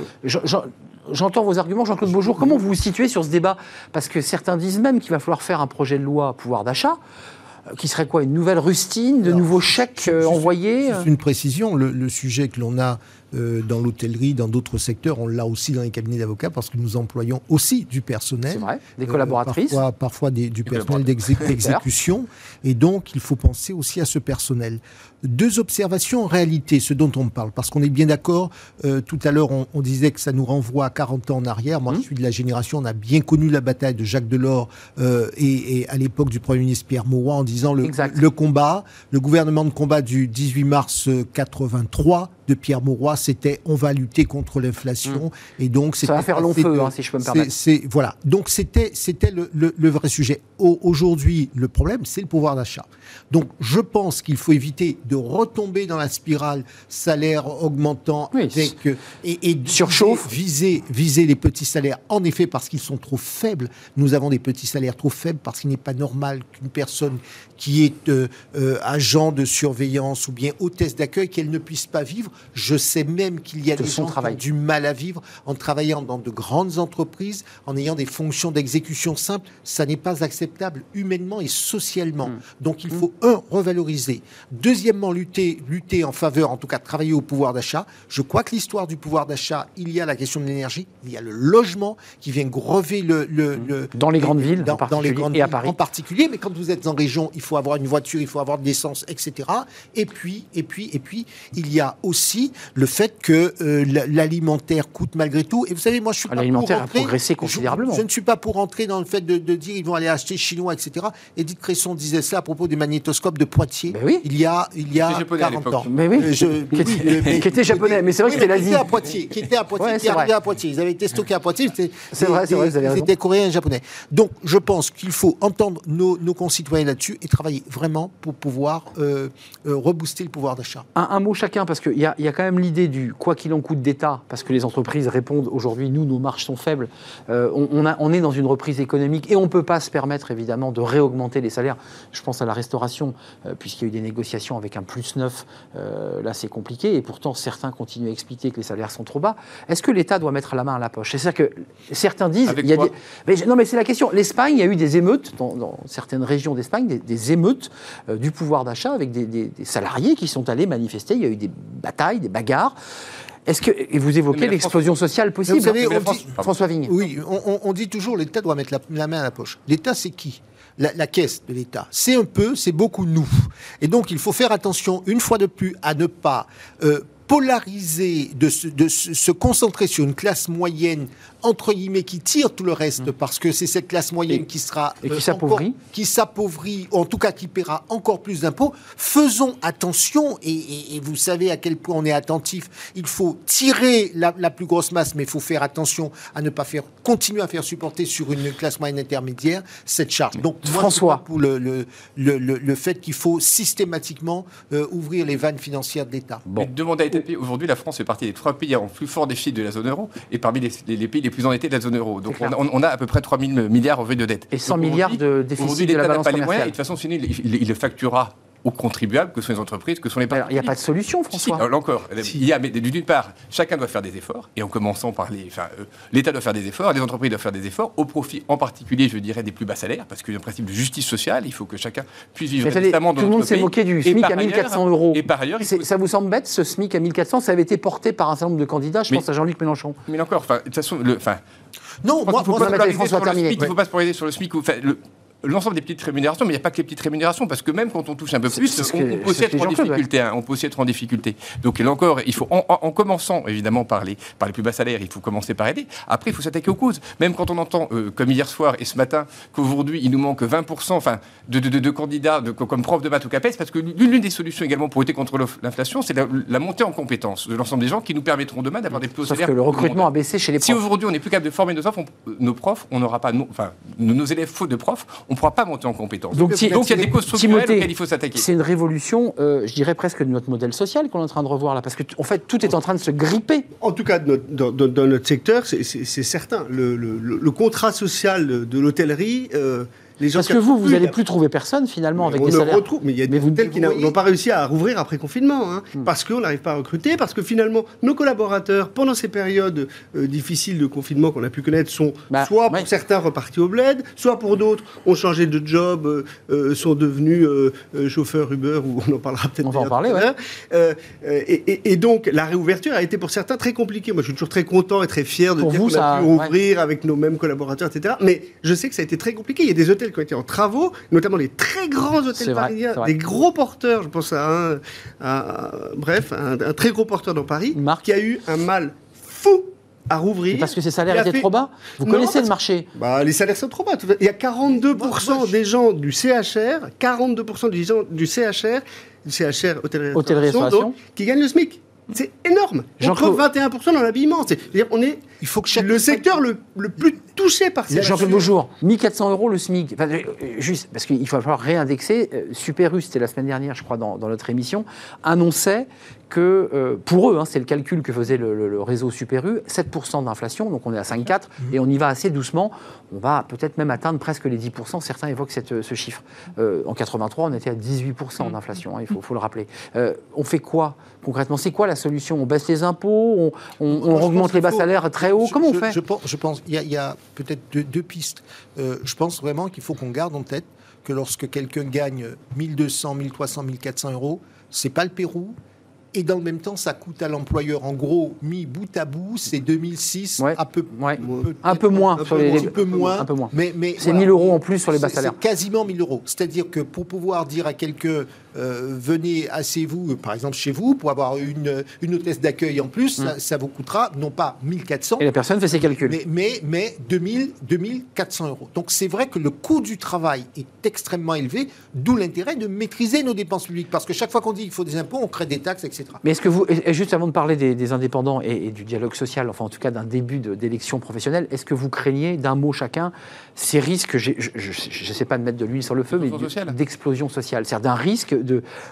J'entends vos arguments, Jean-Claude Beaujour. Comment vous vous situez sur ce débat? Parce que certains disent même qu'il va falloir faire un projet de loi pouvoir d'achat euh, qui serait quoi Une nouvelle rustine, de nouveaux chèques euh, envoyés C'est une précision. Le, sujet que l'on a dans l'hôtellerie, dans d'autres secteurs. On l'a aussi dans les cabinets d'avocats parce que nous employons aussi du personnel. Vrai, des collaboratrices. parfois, parfois des, du personnel d'exécution. Et donc, il faut penser aussi à ce personnel. Deux observations en réalité, ce dont on parle, parce qu'on est bien d'accord, euh, tout à l'heure on, disait que ça nous renvoie à 40 ans en arrière, moi je mmh. suis de la génération, on a bien connu la bataille de Jacques Delors euh, et, à l'époque du Premier ministre Pierre Mauroy en disant le, le, combat, le gouvernement de combat du 18 mars 83 de Pierre Mauroy, c'était on va lutter contre l'inflation mmh. et donc ça va faire long feu, hein, si je peux me permettre. voilà, donc c'était c'était le, le, vrai sujet. Aujourd'hui, le problème c'est le pouvoir d'achat. Donc je pense qu'il faut éviter de retomber dans la spirale salaire augmentant avec, euh, et, et surchauffe viser, viser les petits salaires. En effet, parce qu'ils sont trop faibles. Nous avons des petits salaires trop faibles parce qu'il n'est pas normal qu'une personne qui est euh, euh, agent de surveillance ou bien hôtesse d'accueil qu'elle ne puisse pas vivre. Je sais même qu'il y a des gens qui ont du mal à vivre en travaillant dans de grandes entreprises, en ayant des fonctions d'exécution simples. Ça n'est pas acceptable humainement et socialement. Hmm. Donc il faut un revaloriser. Deuxièmement, lutter, lutter en faveur, en tout cas travailler au pouvoir d'achat. Je crois que l'histoire du pouvoir d'achat, il y a la question de l'énergie, il y a le logement qui vient grever le... le, dans les grandes villes, dans, les grandes et à Paris. en particulier. Mais quand vous êtes en région, il faut avoir une voiture, il faut avoir de l'essence, etc. Et puis, et puis, et puis, il y a aussi le fait que euh, l'alimentaire coûte malgré tout. Et vous savez, moi, je suis pas L'alimentaire a progressé considérablement. Je, ne suis pas pour rentrer dans le fait de, dire ils vont aller acheter chinois, etc. Edith Cresson disait ça à propos des magnétoscopes de Poitiers. Ben oui. Il y a, il y a 40 ans. Mais oui. Euh, qui, était, japonais, mais c'est vrai que c'était l'Asie. Qui était à Poitiers, qui était à Poitiers, qui arrivait à Poitiers. Ils avaient été stockés à Poitiers. C'est vrai, c'est vrai, vous avez raison. C'était coréens et japonais. Donc, je pense qu'il faut entendre nos, nos concitoyens là-dessus et travailler vraiment pour pouvoir euh, euh, rebooster le pouvoir d'achat. Un, mot chacun, parce qu'il y, y, a quand même l'idée du quoi qu'il en coûte d'État, parce que les entreprises répondent aujourd'hui, nous, nos marges sont faibles. Euh, on, a, on, est dans une reprise économique et on ne peut pas se permettre, évidemment, de réaugmenter les salaires. Je pense à la restauration, puisqu'il y a eu des négociations avec un plus neuf. là, c'est compliqué. Et pourtant, certains continuent à expliquer que les salaires sont trop bas. Est-ce que l'État doit mettre la main à la poche? C'est ça que certains disent. il y a des... mais, non, mais c'est la question. L'Espagne, il y a eu des émeutes dans, certaines régions d'Espagne, des, des émeutes euh, du pouvoir d'achat avec des, salariés qui sont allés manifester. Il y a eu des batailles, des bagarres. Est-ce que et vous évoquez l'explosion sociale possible vous savez, François Vigne. Oui, on, dit toujours l'État doit mettre la, main à la poche. L'État, c'est qui? La, caisse de l'État. C'est un peu, c'est beaucoup nous. Et donc, il faut faire attention, une fois de plus, à ne pas euh, polariser, de de se, concentrer sur une classe moyenne entre guillemets, qui tire tout le reste, mm. parce que c'est cette classe moyenne qui sera... Et qui euh, s'appauvrit Qui s'appauvrit, en tout cas qui paiera encore plus d'impôts. Faisons attention, et, vous savez à quel point on est attentif, il faut tirer la, plus grosse masse, mais il faut faire attention à ne pas faire continuer à faire supporter sur une classe moyenne intermédiaire cette charge. Donc, François. pour le, le, le, le fait qu'il faut systématiquement euh, ouvrir les vannes financières de l'État. Bon. Demander à aujourd'hui, la France fait partie des trois pays en plus fort défi de la zone euro, et parmi les, les pays les plus endettés de la zone euro. Donc on, a à peu près 3 000 milliards en vue de dette. Et 100 milliards de déficit de la balance commerciale. et de toute façon, il, il, le facturera aux contribuables, que sont les entreprises, que sont les particuliers. Il n'y a pas de solution, François. Si, encore, il y a, mais d'une part, chacun doit faire des efforts, et en commençant par les, enfin, euh, l'État doit faire des efforts, les entreprises doivent faire des efforts, au profit, en particulier, je dirais, des plus bas salaires, parce qu'il y a un principe de justice sociale, il faut que chacun puisse vivre décemment dans Tout le monde s'est moqué du SMIC à 1400 euros. Et par ailleurs, ça vous semble bête, ce SMIC à 1400 Ça avait été porté par un certain nombre de candidats, je pense à Jean-Luc Mélenchon. Mais encore, enfin, de toute façon, le, non, moi, il ne faut, pas se polariser sur le SMIC. Le, l'ensemble des petites rémunérations, mais il n'y a pas que les petites rémunérations, parce que même quand on touche un peu plus, on, peut aussi être en difficulté. Hein, on peut aussi être en difficulté. Donc là encore, il faut, en, commençant évidemment par les, par les plus bas salaires, il faut commencer par aider. Après, il faut s'attaquer aux causes. Même quand on entend, euh, comme hier soir et ce matin, qu'aujourd'hui il nous manque 20% enfin, de, de, de, candidats de, comme prof de maths ou CAPES, parce que l'une des solutions également pour lutter contre l'inflation, c'est la, montée en compétences de l'ensemble des gens qui nous permettront demain d'avoir des plus hauts salaires. que le recrutement a baissé chez les profs. Si aujourd'hui on n'est plus capable de former nos profs, nos profs, on n'aura pas, enfin, nos élèves fautes de profs, on ne pourra pas monter en compétences. Donc, il y a des causes structurelles auxquelles il faut s'attaquer. C'est une révolution, euh, je dirais presque de notre modèle social qu'on est en train de revoir là, parce que en fait tout est en train de se gripper. En tout cas, dans, notre secteur, c'est certain. Le, contrat social de l'hôtellerie. Euh, Les gens Parce que vous, vous n'allez plus trouver personne finalement avec des salaires. Retrouve, mais il y a des tels qui n'ont pas réussi à rouvrir après confinement, hein, hmm. parce qu'on n'arrive pas à recruter, parce que finalement nos collaborateurs, pendant ces périodes euh, difficiles de confinement qu'on a pu connaître, sont bah, soit pour certains repartis au bled, soit pour d'autres ont changé de job, euh, euh, sont devenus chauffeurs Uber, ou on en parlera peut-être. On va en parler, ouais. Et, et, donc la réouverture a été pour certains très compliquée. Moi, je suis toujours très content et très fier de dire qu'on a pu rouvrir avec nos mêmes collaborateurs, etc. Mais je sais que ça a été très compliqué. Il y a des hôtels qui ont été en travaux, notamment les très grands hôtels parisiens, des gros porteurs. Je pense à un, bref, un, très gros porteur dans Paris, qui a eu un mal fou à rouvrir. parce que ses salaires étaient trop bas Vous connaissez le marché bah, Les salaires sont trop bas. Il y a 42% des gens du CHR, 42% des gens du CHR, du CHR hôtellerie-restauration, qui gagnent le SMIC. C'est énorme. Entre 21% dans l'habillement. On est il faut que le secteur le, le, plus touché par ces Jean-Claude Bonjour, 1400 euros le SMIC. Euh, juste, parce qu'il va falloir réindexer. Euh, Super U, c'était la semaine dernière, je crois, dans, notre émission, annonçait que euh, pour eux, hein, c'est le calcul que faisait le, réseau Super U, 7% d'inflation, donc on est à 5,4, et on y va assez doucement. On va peut-être même atteindre presque les 10%. Certains évoquent ce chiffre. en 83, on était à 18% d'inflation, hein, il faut, faut, le rappeler. on fait quoi concrètement? C'est quoi la solution? On baisse les impôts? On, on augmente les bas salaires très Comment on fait je, pense, je pense il y a, peut-être deux, pistes. Euh, je pense vraiment qu'il faut qu'on garde en tête que lorsque quelqu'un gagne 1200, 1300, 1400 euros, c'est pas le Pérou, et dans le même temps, ça coûte à l'employeur, en gros, mis bout à bout, c'est 2006, un peu, un peu moins. Un, peu, moins, un peu moins. Mais, mais c'est 1000 euros en plus sur les bas salaires. Quasiment 1000 euros. C'est-à-dire que pour pouvoir dire à quelqu'un, euh, venez, asseyez-vous, par exemple chez vous, pour avoir une, une hôtesse d'accueil en plus, mm. ça, vous coûtera non pas 1400. Et la personne fait ses calculs. Mais, mais, mais 2000, 2400 euros. Donc c'est vrai que le coût du travail est extrêmement élevé, d'où l'intérêt de maîtriser nos dépenses publiques. Parce que chaque fois qu'on dit qu'il faut des impôts, on crée des taxes, etc. Mais est-ce que vous, juste avant de parler des, indépendants et, du dialogue social, enfin en tout cas d'un début d'élection professionnelle, est-ce que vous craignez d'un mot chacun ces risques, je ne sais pas de mettre de l'huile sur le feu, mais d'explosion sociale, c'est-à-dire d'un risque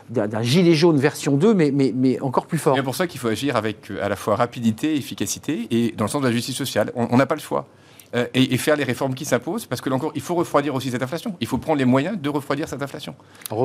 d'un gilet jaune version 2, mais, mais, mais encore plus fort. C'est pour ça qu'il faut agir avec à la fois rapidité, efficacité et dans le sens de la justice sociale. On n'a pas le choix. Euh, et, faire les réformes qui s'imposent, parce que là encore, il faut refroidir aussi cette inflation. Il faut prendre les moyens de refroidir cette inflation.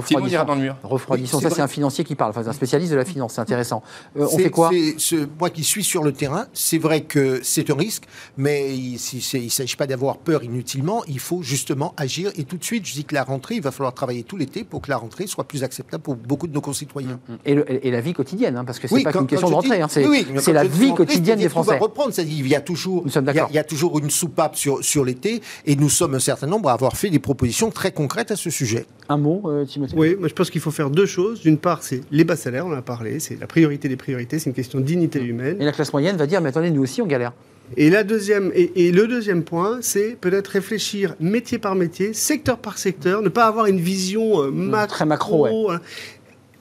Sinon, on ira dans le mur. Refroidissons, ça c'est un financier qui parle, enfin un spécialiste de la finance, c'est intéressant. Euh, on fait quoi? ce, Moi qui suis sur le terrain, c'est vrai que c'est un risque, mais il ne s'agit pas d'avoir peur inutilement, il faut justement agir. Et tout de suite, je dis que la rentrée, il va falloir travailler tout l'été pour que la rentrée soit plus acceptable pour beaucoup de nos concitoyens. Et, la vie quotidienne, hein, parce que c'est pas qu'une question de rentrée, hein, c'est la vie quotidienne des Français. On va reprendre, il y a toujours, il y a toujours une soupape sur, sur les et nous sommes un certain nombre à avoir fait des propositions très concrètes à ce sujet. Un mot, euh, Timothée Oui, moi je pense qu'il faut faire deux choses. D'une part, c'est les bas salaires, on en a parlé, c'est la priorité des priorités, c'est une question de dignité humaine. Et la classe moyenne va dire, mais attendez, nous aussi on galère. Et, la deuxième, et, le deuxième point, c'est peut-être réfléchir métier par métier, secteur par secteur, ne pas avoir une vision euh, macro, très macro. Hein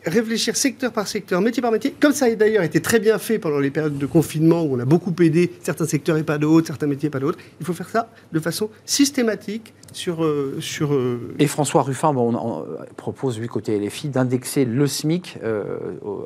réfléchir secteur par secteur, métier par métier, comme ça a d'ailleurs été très bien fait pendant les périodes de confinement où on a beaucoup aidé certains secteurs et pas d'autres, certains métiers et pas d'autres. Il faut faire ça de façon systématique sur... Euh, sur euh, Et François Ruffin bon, on, propose, lui, côté LFI, d'indexer le SMIC euh,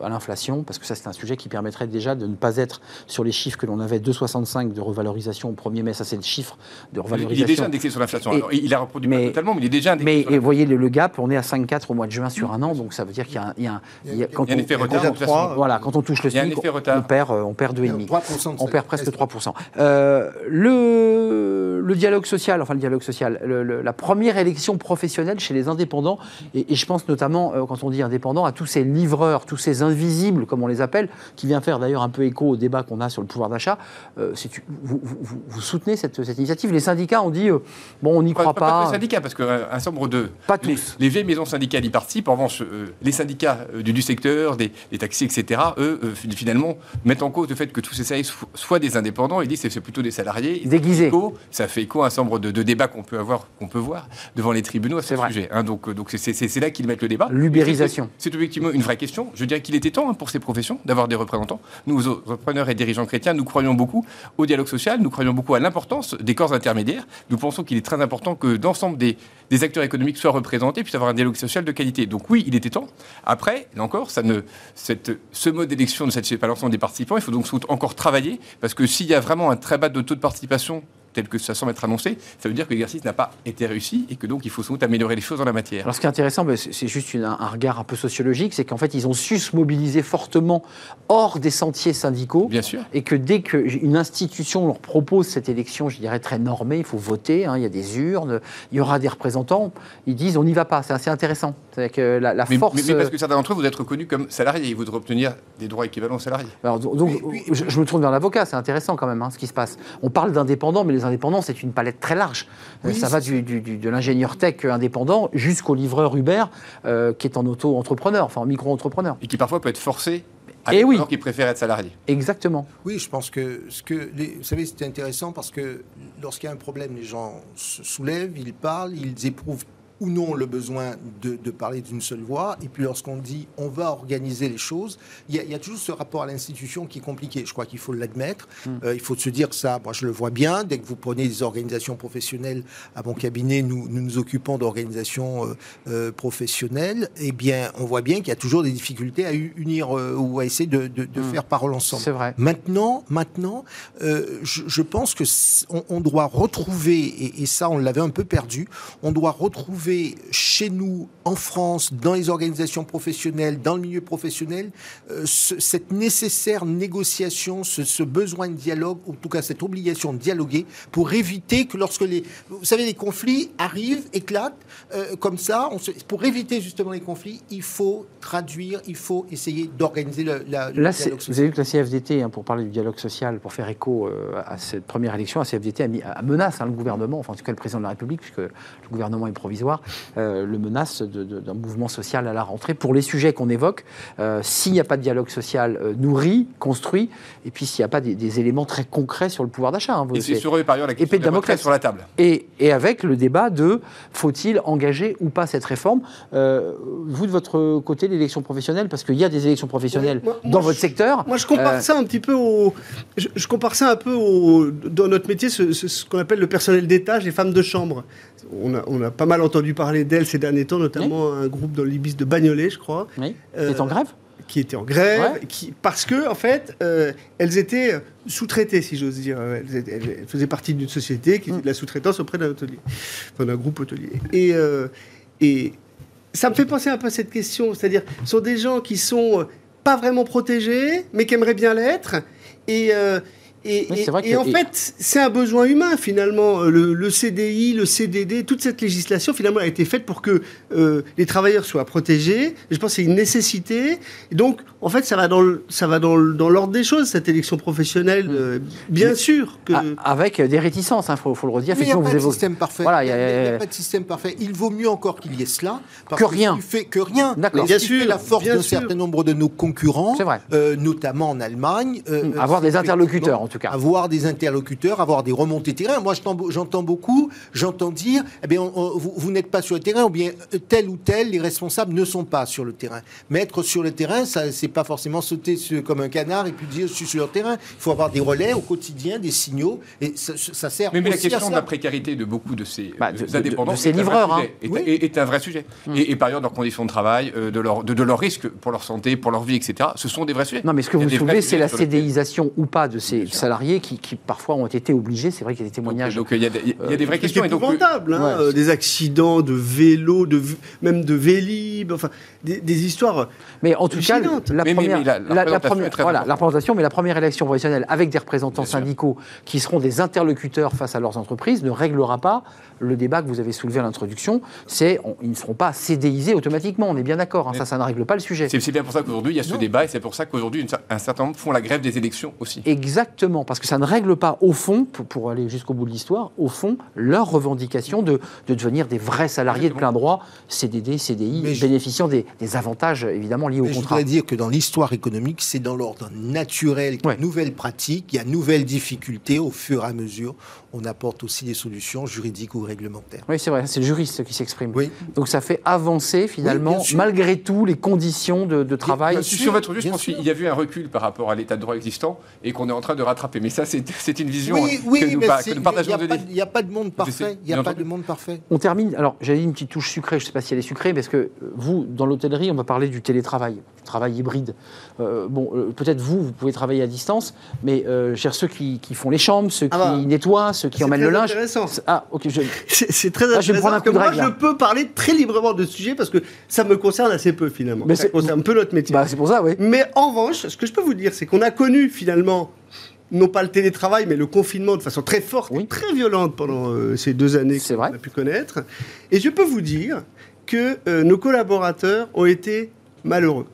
à l'inflation, parce que ça, c'est un sujet qui permettrait déjà de ne pas être sur les chiffres que l'on avait, 2,65 de revalorisation au 1er mai, ça c'est le chiffre de revalorisation. Il est déjà indexé sur l'inflation. Il a reproduit pas totalement, mais il est déjà indexé. Mais vous voyez le, gap, on est à 5,4 au mois de juin sur un an, donc ça veut dire qu'il y a un il y a, un effet retard. voilà, quand on touche le SMIC, on perd, on perd 2,5. On perd presque 3%. Euh, le, le, dialogue social, enfin le dialogue social, la première élection professionnelle chez les indépendants, et, je pense notamment, euh, quand on dit indépendants, à tous ces livreurs, tous ces invisibles, comme on les appelle, qui vient faire d'ailleurs un peu écho au débat qu'on a sur le pouvoir d'achat. Euh, vous, vous, soutenez cette, cette, initiative? Les syndicats ont dit, bon, on n'y croit pas. Pas, les syndicats, parce qu'un certain nombre de... Pas tous. Les, vieilles maisons syndicales y participent. En revanche, les syndicats du du secteur, des, taxis, etc., eux, euh, finalement, mettent en cause le fait que tous ces salariés soient des indépendants. Ils disent que c'est plutôt des salariés. Déguisés. Ça fait écho à un certain nombre de, débats qu'on peut avoir, qu'on peut voir devant les tribunaux à ce sujet. Hein. donc, euh, donc c'est là qu'ils mettent le débat. L'ubérisation. C'est effectivement une vraie question. Je dirais qu'il était temps hein, pour ces professions d'avoir des représentants. Nous, repreneurs et dirigeants chrétiens, nous croyons beaucoup au dialogue social, nous croyons beaucoup à l'importance des corps intermédiaires. Nous pensons qu'il est très important que l'ensemble des, des acteurs économiques soient représentés, puissent avoir un dialogue social de qualité. Donc oui, il était temps. Après, là encore, ce mode d'élection ne satisfait pas l'ensemble des participants. Il faut donc encore travailler, parce que s'il y a vraiment un très bas de taux de participation tel que ça semble être annoncé, ça veut dire que l'exercice n'a pas été réussi et que donc il faut sans doute améliorer les choses en la matière. Alors ce qui est intéressant, ben, c'est juste un regard un peu sociologique, c'est qu'en fait ils ont su se mobiliser fortement hors des sentiers syndicaux. Bien sûr. Et que dès qu'une institution leur propose cette élection, je dirais très normée, il faut voter, hein, il y a des urnes, il y aura des représentants, ils disent on n'y va pas. C'est assez intéressant. C'est que la, force. Mais, parce que certains d'entre eux, vous êtes reconnus comme salariés, ils voudraient obtenir des droits équivalents aux salariés. Alors, donc, je, me tourne vers l'avocat, c'est intéressant quand même hein, ce qui se passe. On parle d'indépendants, mais les indépendants, c'est une palette très large. Euh, ça va du, de l'ingénieur tech indépendant jusqu'au livreur Uber euh, qui est en auto-entrepreneur, enfin en micro-entrepreneur. Et qui parfois peut être forcé et oui. alors qu'il préfère être salarié. Exactement. Oui, je pense que, ce que vous savez, c'est intéressant parce que lorsqu'il y a un problème, les gens se soulèvent, ils parlent, ils éprouvent ou non le besoin de, parler d'une seule voix. Et puis lorsqu'on dit on va organiser les choses, il y, a, toujours ce rapport à l'institution qui est compliqué. Je crois qu'il faut l'admettre. Hmm. Euh, il faut se dire ça. Moi, je le vois bien. Dès que vous prenez des organisations professionnelles à mon cabinet, nous nous, nous occupons d'organisations euh, euh, professionnelles. Eh bien, on voit bien qu'il y a toujours des difficultés à unir ou à essayer de, hmm. faire parole ensemble. C'est vrai. Maintenant, maintenant, je, pense que on, doit retrouver et, et ça, on l'avait un peu perdu. On doit retrouver chez nous, en France, dans les organisations professionnelles, dans le milieu professionnel, euh, cette nécessaire négociation, ce, besoin de dialogue, en tout cas cette obligation de dialoguer, pour éviter que lorsque les, vous savez, les conflits arrivent, éclatent, euh, comme ça, on pour éviter justement les conflits, il faut traduire, il faut essayer d'organiser le, la, Là, Vous avez vu que la CFDT, hein, pour parler du dialogue social, pour faire écho euh, à cette première élection, la CFDT a mis à menace hein, le gouvernement, enfin en tout cas le président de la République, puisque le gouvernement est provisoire, euh, le menace d'un mouvement social à la rentrée pour les sujets qu'on évoque. Euh, s'il n'y a pas de dialogue social euh, nourri, construit, et puis s'il n'y a pas des, éléments très concrets sur le pouvoir d'achat. Hein, et c'est sur eux, par ailleurs, la question de sur la table. Et, et, avec le débat de faut-il engager ou pas cette réforme Vous, de votre côté, l'élection professionnelle, parce qu'il y a des élections professionnelles dans votre secteur. Moi, je compare ça un petit peu au. Je, compare ça un peu au. Dans notre métier, ce, ce qu'on appelle le personnel d'étage, les femmes de chambre on a, pas mal entendu parler d'elle ces derniers temps, notamment un groupe dans l'Ibis de Bagnolet, je crois. Oui. qui est en grève Qui était en grève, qui, parce que, en fait, euh, elles étaient sous-traitées, si j'ose dire. Elles, faisaient partie d'une société qui faisait de la sous-traitance auprès d'un hôtelier, enfin d'un groupe hôtelier. Et, euh, et ça me fait penser un peu à cette question, c'est-à-dire, ce sont des gens qui sont pas vraiment protégés, mais qui aimeraient bien l'être. Et, euh, et, en fait, c'est un besoin humain finalement. Euh, le, CDI, le CDD, toute cette législation finalement a été faite pour que euh, les travailleurs soient protégés. je pense que c'est une nécessité. Et donc, en fait, ça va dans ça va dans, l'ordre des choses cette élection professionnelle, mm. euh, bien sûr. Que... avec des réticences, il hein, faut, le redire. il n'y a pas de système parfait. il n'y a, pas de système parfait. Il vaut mieux encore qu'il y ait cela que rien. Fait, que rien. D'accord. Bien sûr. La force d'un certain nombre de nos concurrents, notamment en Allemagne. avoir des interlocuteurs tout cas. Avoir des interlocuteurs, avoir des remontées terrain. Moi, j'entends beaucoup, j'entends dire, eh bien, vous, n'êtes pas sur le terrain, ou bien tel ou tel, les responsables ne sont pas sur le terrain. Mais être sur le terrain, ça, c'est pas forcément sauter comme un canard et puis dire je suis sur le terrain. Il faut avoir des relais au quotidien, des signaux, et ça, sert. Mais, mais la question de la précarité de beaucoup de ces bah, indépendants, de, ces livreurs, hein. est, un vrai sujet. Hum. Et, par ailleurs, leurs conditions de travail, euh, de leur de, leur risque pour leur santé, pour leur vie, etc. Ce sont des vrais sujets. Non, mais ce que vous soulevez, c'est la CDIsation ou pas de ces salariés qui, parfois ont été obligés. C'est vrai qu'il y a des témoignages. Donc il y, a des vraies questions. C'est épouvantable. Hein, euh, des accidents de vélo, de, même de vélib, enfin des, histoires. Mais en tout cas, la première, la, première, voilà, la représentation, mais la première élection professionnelle avec des représentants syndicaux qui seront des interlocuteurs face à leurs entreprises ne réglera pas le débat que vous avez soulevé à l'introduction. C'est ils ne seront pas cédéisés automatiquement. On est bien d'accord. Hein, ça, ça ne règle pas le sujet. C'est bien pour ça qu'aujourd'hui il y a ce débat et c'est pour ça qu'aujourd'hui un certain nombre font la grève des élections aussi. Exactement, parce que ça ne règle pas au fond, pour, aller jusqu'au bout de l'histoire, au fond leur revendication de, de, devenir des vrais salariés de plein droit, CDD, CDI, bénéficiant des, des, avantages évidemment liés au contrat. Je voudrais dire que dans l'histoire économique, c'est dans l'ordre naturel qu'il y a nouvelles pratiques, il y a nouvelles difficultés au fur et à mesure. On apporte aussi des solutions juridiques ou Oui, c'est vrai, c'est le juriste qui s'exprime. Oui. Donc ça fait avancer finalement, malgré tout, les conditions de, de travail. Bien, sur votre je pense qu'il y a eu un recul par rapport à l'état de droit existant et qu'on est en train de rattraper. Mais ça, c'est une vision oui, oui, que, nous, partageons. Il n'y a, pas de monde parfait. Il n'y a pas de monde parfait. On termine. Alors, j'avais une petite touche sucrée. Je ne sais pas si elle est sucrée, parce que vous, dans l'hôtellerie, on va parler du télétravail travail hybride. Euh, bon, euh, peut-être vous, vous pouvez travailler à distance, mais euh, ceux qui, font les chambres, ceux ah qui bah, nettoient, ceux qui emmènent le linge. Ah, ok. *laughs* C'est très intéressant. Ah, je vais prendre un coup de moi, je peux parler très librement de ce sujet parce que ça me concerne assez peu finalement. Mais ça concerne un peu notre métier. Bah, c'est pour ça, oui. Mais en revanche, ce que je peux vous dire, c'est qu'on a connu finalement non pas le télétravail, mais le confinement de façon très forte et très violente pendant euh, ces deux années qu'on a pu connaître. Et je peux vous dire que euh, nos collaborateurs ont été malheureux.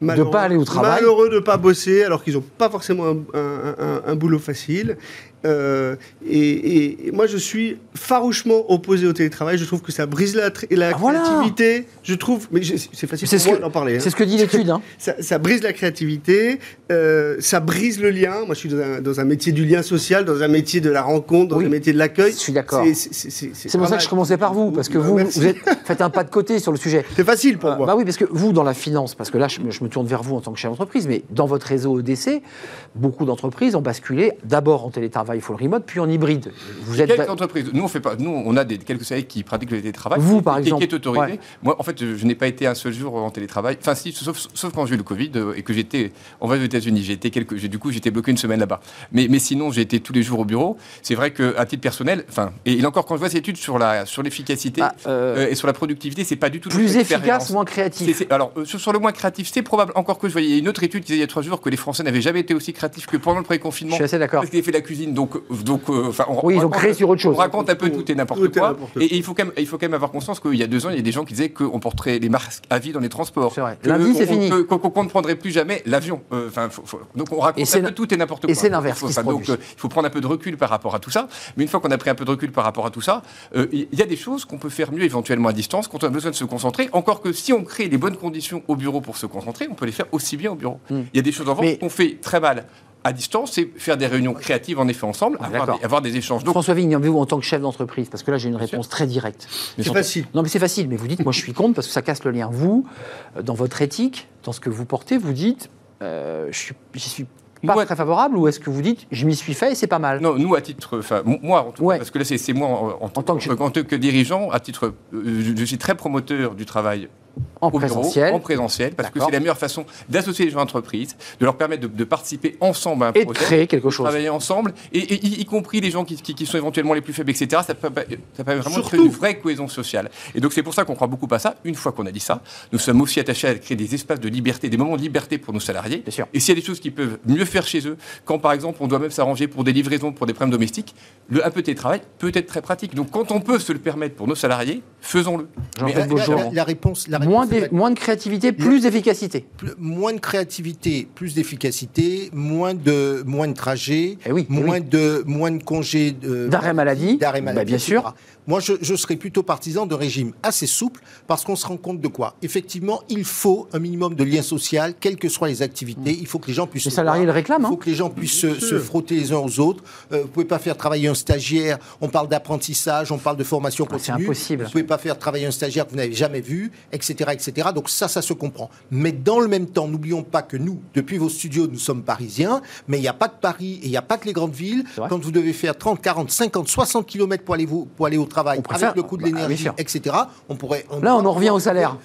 Malheureux, de ne pas aller au travail. Malheureux de ne pas bosser alors qu'ils n'ont pas forcément un, un, boulot facile. Euh, et, moi, je suis farouchement opposé au télétravail. Je trouve que ça brise la, la ah, créativité. Je trouve, mais c'est facile pour moi d'en parler. Hein. C'est ce que dit l'étude. Hein. *laughs* Ça, brise la créativité, euh, ça brise le lien. Moi, je suis dans un, métier du lien social, dans un métier de la rencontre, dans un métier de l'accueil. Je suis d'accord. C'est pour ça que je commençais par vous, parce que vous, vous êtes, faites un pas de côté sur le sujet. C'est facile pour euh, moi. Bah oui, parce que vous, dans la finance, parce que là, je, me tourne vers vous en tant que chef d'entreprise, mais dans votre réseau EDC, beaucoup d'entreprises ont basculé d'abord en télétravail il faut le remote, puis en hybride. Vous êtes quelques entreprises. Nous, on fait pas. Nous, on a des, quelques salariés qui pratiquent le télétravail. Vous, par exemple. Qui est autorisé. Moi, en fait, je, n'ai pas été un seul jour en télétravail. Enfin, si, sauf, sauf quand j'ai eu le Covid euh, et que j'étais en voyage aux États-Unis. J'ai été quelques. Du coup, j'étais bloqué une semaine là-bas. Mais, mais sinon, j'ai été tous les jours au bureau. C'est vrai qu'à titre personnel, enfin, et, encore, quand je vois ces études sur la sur l'efficacité ah, euh, euh, et sur la productivité, c'est pas du tout plus efficace, moins créatif. alors, sur, le moins créatif, c'est probable. Encore que je voyais une autre étude qui disait il y a trois jours que les Français n'avaient jamais été aussi créatifs que pendant le pré-confinement. Je suis assez d'accord. Parce qu'ils fait la cuisine. Donc, donc, enfin, on, oui, ils ont créé sur autre chose. On raconte un peu tout et n'importe quoi. Et, il faut quand même, il faut quand même avoir conscience qu'il y a deux ans, il y a des gens qui disaient qu'on porterait les masques à vie dans les transports. C'est vrai. Lundi, c'est fini. Qu'on ne prendrait plus jamais l'avion. Euh, enfin, donc on raconte un peu tout et n'importe quoi. Et c'est l'inverse. Donc euh, il faut prendre un peu de recul par rapport à tout ça. Mais une fois qu'on a pris un peu de recul par rapport à tout ça, euh, il y a des choses qu'on peut faire mieux éventuellement à distance quand on a besoin de se concentrer. Encore que si on crée les bonnes conditions au bureau pour se concentrer, on peut les faire aussi bien au bureau. Hmm. Il y a des choses en revanche qu'on fait très mal à distance, c'est faire des réunions créatives en effet ensemble, avoir, des, échanges. Donc, François Vigne, vous en tant que chef d'entreprise, parce que là j'ai une réponse très directe. C'est facile. Non mais c'est facile, mais vous dites, moi je suis contre parce que ça casse le lien. Vous, euh, dans votre éthique, dans ce que vous portez, vous dites, euh, je suis, suis pas très favorable ou est-ce que vous dites je m'y suis fait et c'est pas mal? Non, nous à titre, enfin moi en tout cas, parce que là c'est moi en, tant, que, que, dirigeant, à titre, euh, je suis très promoteur du travail en présentiel. en présentiel, parce que c'est la meilleure façon d'associer les gens à l'entreprise, de leur permettre de, participer ensemble à un et projet. de créer quelque chose. travailler ensemble, et, y, compris les gens qui, qui, sont éventuellement les plus faibles, etc. Ça permet, ça permet vraiment de créer une vraie cohésion sociale. Et donc c'est pour ça qu'on croit beaucoup à ça. Une fois qu'on a dit ça, nous sommes aussi attachés à créer des espaces de liberté, des moments de liberté pour nos salariés. Bien sûr. Et s'il y a des choses qu'ils peuvent mieux faire chez eux, quand par exemple on doit même s'arranger pour des livraisons, pour des problèmes domestiques, le un peu de télétravail peut être très pratique. Donc quand on peut se le permettre pour nos salariés, faisons-le. La, la, la, réponse, la réponse moins moins de créativité, plus d'efficacité. Moins de créativité, plus d'efficacité, moins de, moins de trajets, eh oui, eh moins, De, moins de congés. D'arrêt maladie. D'arrêt maladie. Bah, bien sûr. Moi, je, serais plutôt partisan d'un régime assez souple parce qu'on se rend compte de quoi? Effectivement, il faut un minimum de lien social, quelles que soient les activités. Il faut que les gens puissent. Les salariés le réclament. Il faut hein. que les gens puissent se, frotter les uns aux autres. Euh, vous ne pouvez pas faire travailler un stagiaire. On parle d'apprentissage, on parle de formation ah, continue. C'est impossible. Vous ne pouvez pas faire travailler un stagiaire que vous n'avez jamais vu, etc., etc. Donc ça, ça se comprend. Mais dans le même temps, n'oublions pas que nous, depuis vos studios, nous sommes parisiens, mais il n'y a pas que Paris et il n'y a pas que les grandes villes. Quand vous devez faire 30, 40, 50, 60 km pour aller, pour aller au travail, avec le coût de bah, l'énergie, etc. On pourrait. Là, on en revient au salaire.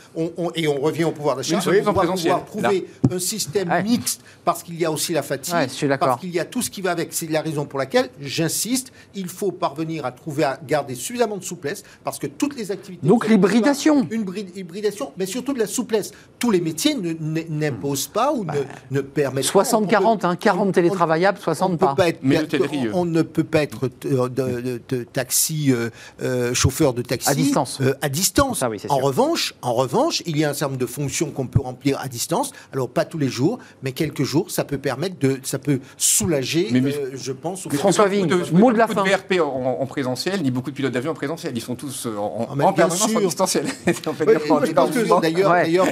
et on revient au pouvoir d'achat. On va pouvoir trouver un système mixte parce qu'il y a aussi la fatigue, parce qu'il y a tout ce qui va avec. C'est la raison pour laquelle j'insiste. Il faut parvenir à trouver à garder suffisamment de souplesse parce que toutes les activités. Donc l'hybridation. Une hybridation, mais surtout de la souplesse. Tous les métiers n'imposent pas ou ne, bah, ne permettent 60 40 hein, 40 télétravaillables, 60 pas. pas être, on, ne peut pas être euh, de, taxi euh, euh, chauffeur de taxi. À distance. Euh, à distance. en, revanche, en revanche, il y a un certain nombre de fonctions qu'on peut remplir à distance. Alors, pas tous les jours, mais quelques jours, ça peut permettre de. Ça peut soulager, euh, je pense. François Vigne, mot de la fin. de VRP en, présentiel, ni beaucoup de pilotes d'avion en présentiel. Ils sont tous en, ah, en permanence en distanciel. *laughs* D'ailleurs,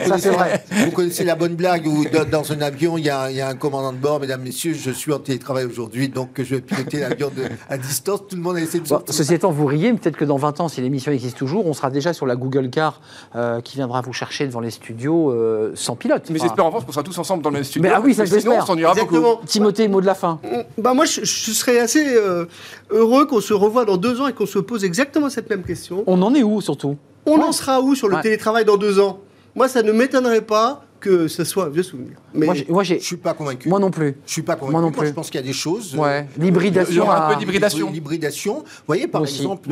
vous connaissez la bonne blague où dans un avion, il y, a, un commandant de bord, mesdames, messieurs, je suis en télétravail aujourd'hui, donc je vais piloter l'avion à distance. Tout le monde a essayé de sortir. Ceci étant, vous riez, peut-être que dans 20 ans, si l'émission existe toujours, on sera déjà sur la Google Car euh, qui viendra vous chercher devant les studios euh, sans pilote. Mais j'espère en France qu'on sera tous ensemble dans le studio. Mais ah oui, ça j'espère. Timothée, mot de la fin. Bah moi, je, serais assez euh, heureux qu'on se revoie dans deux ans et qu'on se pose exactement cette même question. On en est où surtout? On en sera où sur le télétravail dans deux ans? Moi, ça ne m'étonnerait pas que ce soit un vieux souvenir. Mais moi, moi je suis pas convaincu. Moi non plus. Je suis pas convaincu. Moi non plus. je pense qu'il y a des choses. Ouais. L'hybridation. un peu d'hybridation. L'hybridation. Vous voyez, par exemple,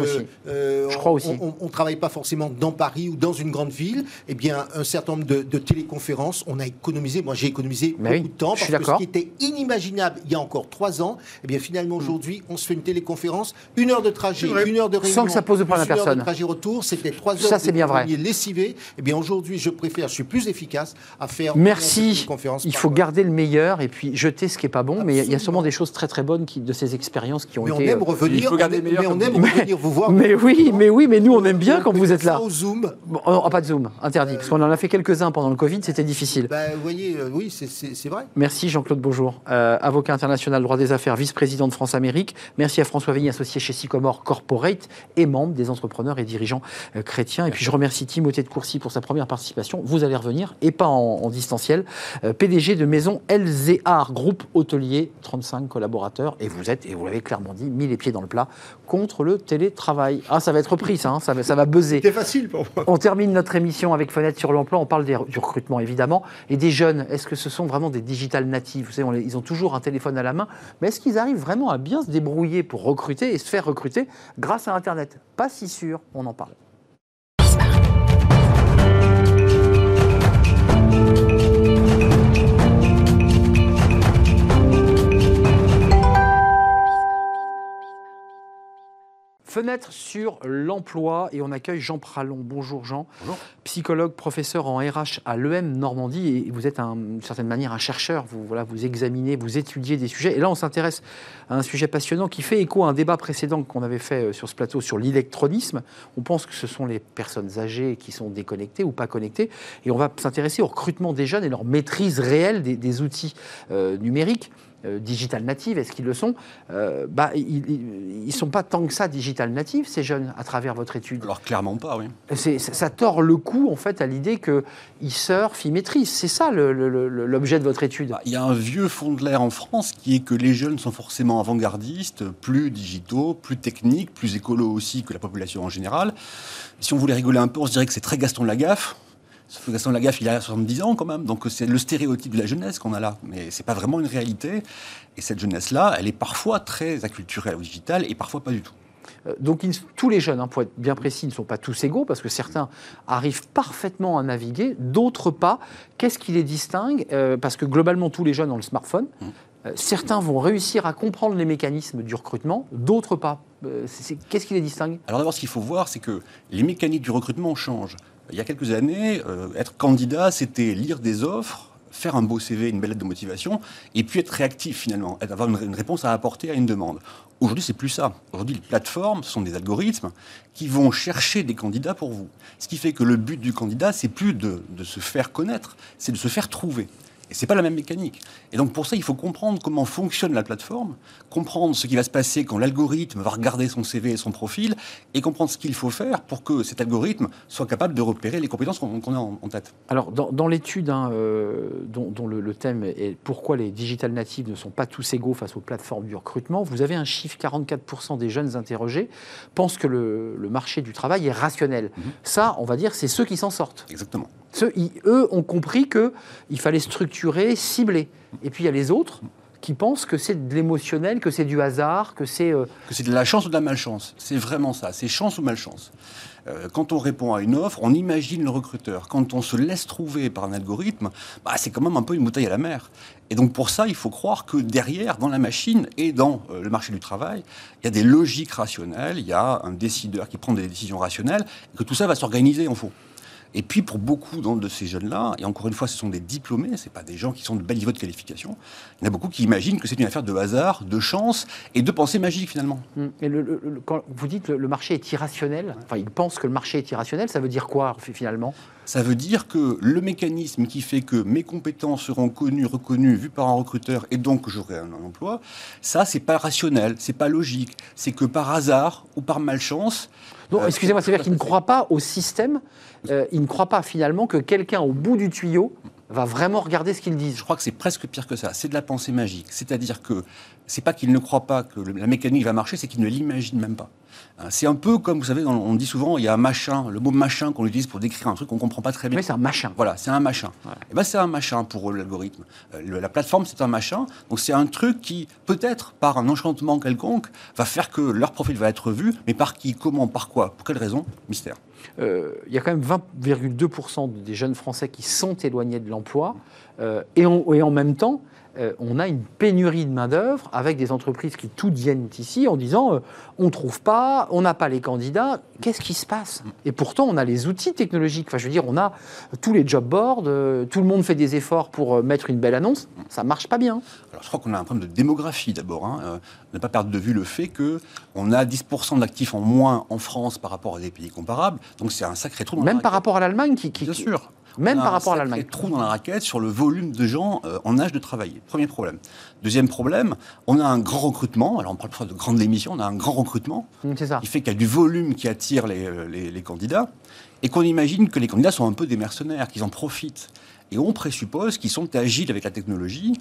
euh, je crois aussi. On, ne travaille pas forcément dans Paris ou dans une grande ville. Eh bien, un certain nombre de, téléconférences, on a économisé. Moi, j'ai économisé beaucoup de temps parce que ce qui était inimaginable il y a encore trois ans, eh bien, finalement, hmm. aujourd'hui, on se fait une téléconférence, une heure de trajet, une heure de réunion, sans que ça pose de problème à personne. Une heure de trajet retour, c'était trois heures. Ça, c'est bien vrai. Lessivé. Eh bien, aujourd'hui, je préfère, je suis plus efficace à faire. Merci. Il faut garder le meilleur et puis jeter ce qui est pas bon. Mais il y a sûrement des choses très très bonnes qui, de ces expériences qui ont mais été. On aime euh, revenir. Il faut garder mais on aime revenir vous voir. Mais oui, mais oui, mais nous on aime bien quand vous êtes là. Au Zoom. Bon, oh, pas de Zoom, interdit, parce qu'on en a fait quelques-uns pendant le Covid, c'était difficile. Bah, vous voyez, euh, oui, c'est vrai. Merci Jean-Claude Bonjour, euh, avocat international droit des affaires, vice-président de France Amérique. Merci à François Vigny, associé chez Sycomore Corporate et membre des entrepreneurs et dirigeants chrétiens. Et puis je remercie Timothée de Courcy pour sa première participation. Vous allez revenir, et pas en, distanciel. PDG de maison LZR, groupe hôtelier, 35 collaborateurs. Et vous êtes, et vous l'avez clairement dit, mis les pieds dans le plat contre le télétravail. Ah, ça va être repris, ça, hein, ça, va, ça va buzzer. C'est facile pour moi. On termine notre émission avec Fenêtre sur l'emploi. On parle des, du recrutement, évidemment. Et des jeunes, est-ce que ce sont vraiment des digital natifs Vous savez, ils ont toujours un téléphone à la main. Mais est-ce qu'ils arrivent vraiment à bien se débrouiller pour recruter et se faire recruter grâce à Internet? Pas si sûr, on en parle. Fenêtre sur l'emploi et on accueille Jean Pralon. Bonjour Jean, psychologue, professeur en RH à l'EM Normandie et vous êtes d'une certaine manière un chercheur. Vous, voilà, vous examinez, vous étudiez des sujets et là on s'intéresse à un sujet passionnant qui fait écho à un débat précédent qu'on avait fait euh, sur ce plateau sur l'électronisme. On pense que ce sont les personnes âgées qui sont déconnectées ou pas connectées et on va s'intéresser au recrutement des jeunes et leur maîtrise réelle des, outils euh, numériques. Euh, digital native, est-ce qu'ils le sont euh, bah, Ils ne sont pas tant que ça digital native, ces jeunes, à travers votre étude. Alors clairement pas, oui. Ça, ça tord le coup, en fait, à l'idée qu'ils surfent, ils maîtrisent. C'est ça l'objet de votre étude. Bah, il y a un vieux fond de l'air en France qui est que les jeunes sont forcément avant-gardistes, plus digitaux, plus techniques, plus écolos aussi que la population en général. Si on voulait rigoler un peu, on se dirait que c'est très Gaston Lagaffe. Sauf que Gaston Lagaffe, il a 70 ans quand même, donc c'est le stéréotype de la jeunesse qu'on a là. Mais c'est pas vraiment une réalité. Et cette jeunesse-là, elle est parfois très acculturée au digital et parfois pas du tout. Euh, donc tous les jeunes, hein, pour être bien précis, ne sont pas tous égaux parce que certains arrivent parfaitement à naviguer, d'autres pas. Qu'est-ce qui les distingue? Euh, Parce que globalement, tous les jeunes ont le smartphone. Mmh. Euh, certains vont réussir à comprendre les mécanismes du recrutement, d'autres pas. Qu'est-ce qui les distingue? Alors d'abord, ce qu'il faut voir, c'est que les mécaniques du recrutement changent. Il y a quelques années, euh, être candidat, c'était lire des offres, faire un beau CV, une belle lettre de motivation, et puis être réactif finalement, avoir une, réponse à apporter à une demande. Aujourd'hui, c'est plus ça. Aujourd'hui, les plateformes sont des algorithmes qui vont chercher des candidats pour vous. Ce qui fait que le but du candidat, c'est plus de se faire connaître, c'est de se faire trouver. Et c'est pas la même mécanique. Et donc pour ça, il faut comprendre comment fonctionne la plateforme, comprendre ce qui va se passer quand l'algorithme va regarder son CV et son profil, et comprendre ce qu'il faut faire pour que cet algorithme soit capable de repérer les compétences qu'on a en, tête. Alors dans, l'étude hein, euh, dont, le, thème est pourquoi les digital natives ne sont pas tous égaux face aux plateformes du recrutement, vous avez un chiffre 44% des jeunes interrogés pensent que le, marché du travail est rationnel. Mhm. Ça, on va dire, c'est ceux qui s'en sortent. Exactement. Ceux, eux ont compris qu'il fallait structurer, cibler. Et puis il y a les autres qui pensent que c'est de l'émotionnel, que c'est du hasard, que c'est... Euh, que c'est de la chance ou de la malchance. C'est vraiment ça, c'est chance ou malchance. Euh, quand on répond à une offre, on imagine le recruteur. Quand on se laisse trouver par un algorithme, bah, c'est quand même un peu une bouteille à la mer. Et donc pour ça, il faut croire que derrière, dans la machine et dans euh, le marché du travail, il y a des logiques rationnelles, il y a un décideur qui prend des décisions rationnelles, que tout ça va s'organiser en faux. Et puis pour beaucoup de ces jeunes-là, et encore une fois, ce sont des diplômés, ce pas des gens qui sont de bel niveau de qualification, il y en a beaucoup qui imaginent que c'est une affaire de hasard, de chance et de pensée magique finalement. Hum, et le, quand vous dites le, le marché est irrationnel, enfin ils pensent que le marché est irrationnel, ça veut dire quoi finalement? Ça veut dire que le mécanisme qui fait que mes compétences seront connues, reconnues, vues par un recruteur et donc que j'aurai un, emploi, ça, c'est pas rationnel, c'est pas logique. C'est que par hasard ou par malchance. Non, euh, excusez-moi, c'est-à-dire qu'il ne croit pas au système, euh, il ne croit pas finalement que quelqu'un au bout du tuyau va vraiment regarder ce qu'ils disent. Je crois que c'est presque pire que ça. C'est de la pensée magique. C'est-à-dire que c'est pas qu'ils ne croient pas que la mécanique va marcher, c'est qu'ils ne l'imaginent même pas. Hein, c'est un peu comme, vous savez, on dit souvent, il y a un machin, le mot machin qu'on utilise pour décrire un truc qu'on ne comprend pas très bien. Mais c'est un machin. Voilà, c'est un machin. Et eh ben c'est un machin pour l'algorithme. Euh, la plateforme, c'est un machin. Donc c'est un truc qui, peut-être par un enchantement quelconque, va faire que leur profil va être vu, mais par qui, comment, par quoi, pour quelle raison Mystère. Euh, il y a quand même 20,2% des jeunes Français qui sont éloignés de l'emploi. Euh, et, et, en même temps, euh, on a une pénurie de main-d'œuvre avec des entreprises qui toutes viennent ici en disant euh, on ne trouve pas, on n'a pas les candidats, qu'est-ce qui se passe? Et pourtant, on a les outils technologiques. Enfin, je veux dire, on a tous les job boards, euh, tout le monde fait des efforts pour mettre une belle annonce. Ça marche pas bien. Alors, je crois qu'on a un problème de démographie d'abord. Hein. ne pas perdre de vue le fait qu'on a 10% d'actifs en moins en France par rapport à des pays comparables. Donc, c'est un sacré trou. Même par rapport à l'Allemagne qui, qui, Bien sûr. Même par rapport à l'Allemagne. trou dans la raquette sur le volume de gens euh, en âge de travailler. Premier problème. Deuxième problème, on a un grand recrutement. Alors on parle pas de grande démission, on a un grand recrutement. Mm, c'est ça. Qui fait qu'il y a du volume qui attire les, euh, les, candidats et qu'on imagine que les candidats sont un peu des mercenaires, qu'ils en profitent. Et on présuppose qu'ils sont agiles avec la technologie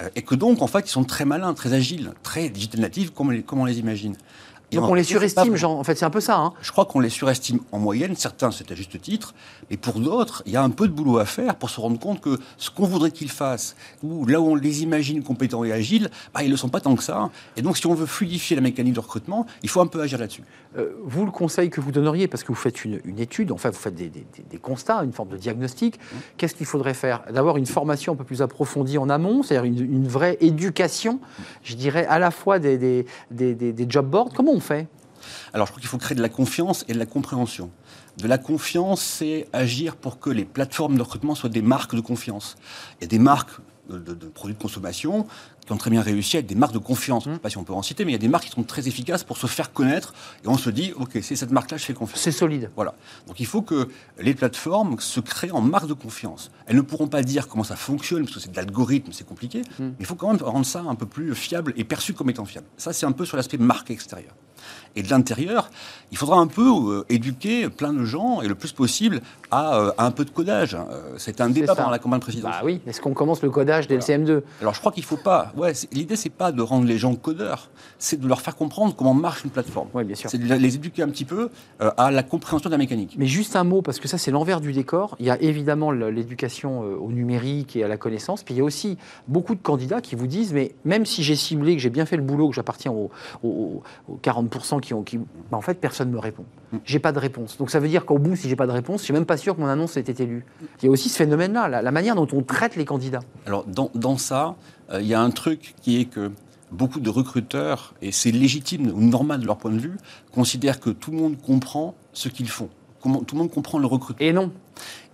euh, et que donc, en fait, ils sont très malins, très agiles, très digital comme, comme on les imagine. Donc on les surestime, en fait, c'est un peu ça. Hein. Je crois qu'on les surestime en moyenne, certains c'est à juste titre, mais pour d'autres, il y a un peu de boulot à faire pour se rendre compte que ce qu'on voudrait qu'ils fassent, ou là où on les imagine compétents et agiles, bah, ils ne le sont pas tant que ça. Et donc si on veut fluidifier la mécanique de recrutement, il faut un peu agir là-dessus. Euh, vous, le conseil que vous donneriez, parce que vous faites une, étude, enfin vous faites des, constats, une forme de diagnostic, mmh. qu'est-ce qu'il faudrait faire? D'avoir une formation un peu plus approfondie en amont, c'est-à-dire une, vraie éducation, je dirais, à la fois des, des, des job boards. Comment on fait? Alors je crois qu'il faut créer de la confiance et de la compréhension. De la confiance, c'est agir pour que les plateformes de recrutement soient des marques de confiance. Il y a des marques de, produits de consommation qui ont très bien réussi à être des marques de confiance. Je ne sais pas si on peut en citer, mais il y a des marques qui sont très efficaces pour se faire connaître et on se dit, OK, c'est cette marque-là, je fais confiance. C'est solide. Voilà. Donc il faut que les plateformes se créent en marque de confiance. Elles ne pourront pas dire comment ça fonctionne, parce que c'est de l'algorithme, c'est compliqué, hmm. mais il faut quand même rendre ça un peu plus fiable et perçu comme étant fiable. Ça, c'est un peu sur l'aspect marque extérieure. Et de l'intérieur, il faudra un peu euh, éduquer plein de gens, et le plus possible, à, euh, un peu de codage. Euh, c'est un débat pendant la campagne présidentielle. Bah oui, est-ce qu'on commence le codage dès le CM2 Alors je crois qu'il ne faut pas. Ouais, L'idée, c'est pas de rendre les gens codeurs, c'est de leur faire comprendre comment marche une plateforme. Oui, bien sûr. C'est de les éduquer un petit peu à la compréhension de la mécanique. Mais juste un mot, parce que ça, c'est l'envers du décor. Il y a évidemment l'éducation au numérique et à la connaissance, puis il y a aussi beaucoup de candidats qui vous disent, mais même si j'ai ciblé, que j'ai bien fait le boulot, que j'appartiens aux, aux 40% qui ont, qui, bah, en fait, personne ne me répond. J'ai pas de réponse. Donc ça veut dire qu'au bout, si j'ai pas de réponse, je suis même pas sûr que mon annonce ait été élue. Il y a aussi ce phénomène-là, la, manière dont on traite les candidats. Alors dans, ça, euh, il y a un truc qui est que beaucoup de recruteurs, et c'est légitime ou normal de leur point de vue, considèrent que tout le monde comprend ce qu'ils font. Comment, tout le monde comprend le recrutement. Et non.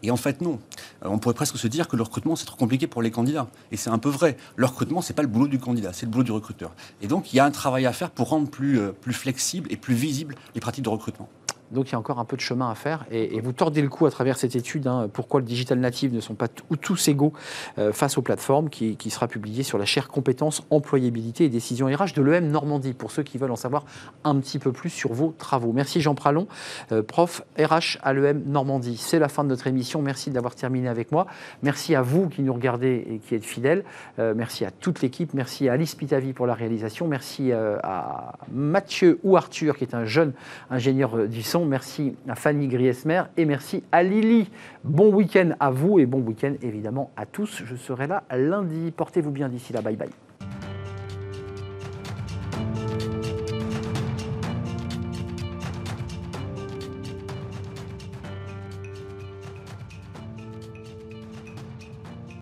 Et en fait, non. Euh, on pourrait presque se dire que le recrutement, c'est trop compliqué pour les candidats. Et c'est un peu vrai. Le recrutement, c'est pas le boulot du candidat, c'est le boulot du recruteur. Et donc, il y a un travail à faire pour rendre plus, euh, plus flexible et plus visible les pratiques de recrutement. Donc il y a encore un peu de chemin à faire. Et, vous tordez le coup à travers cette étude, hein, pourquoi le digital native ne sont pas tous égaux euh, face aux plateformes, qui, sera publiée sur la chaire compétences, employabilité et décision RH de l'EM Normandie, pour ceux qui veulent en savoir un petit peu plus sur vos travaux. Merci Jean Pralon, euh, prof RH à l'EM Normandie. C'est la fin de notre émission. Merci d'avoir terminé avec moi. Merci à vous qui nous regardez et qui êtes fidèles. Euh, merci à toute l'équipe. Merci à Alice Pitavi pour la réalisation. Merci à Mathieu ou Arthur, qui est un jeune ingénieur du son Merci à Fanny Griesmer et merci à Lily. Bon week-end à vous et bon week-end évidemment à tous. Je serai là lundi. Portez-vous bien d'ici là. Bye bye.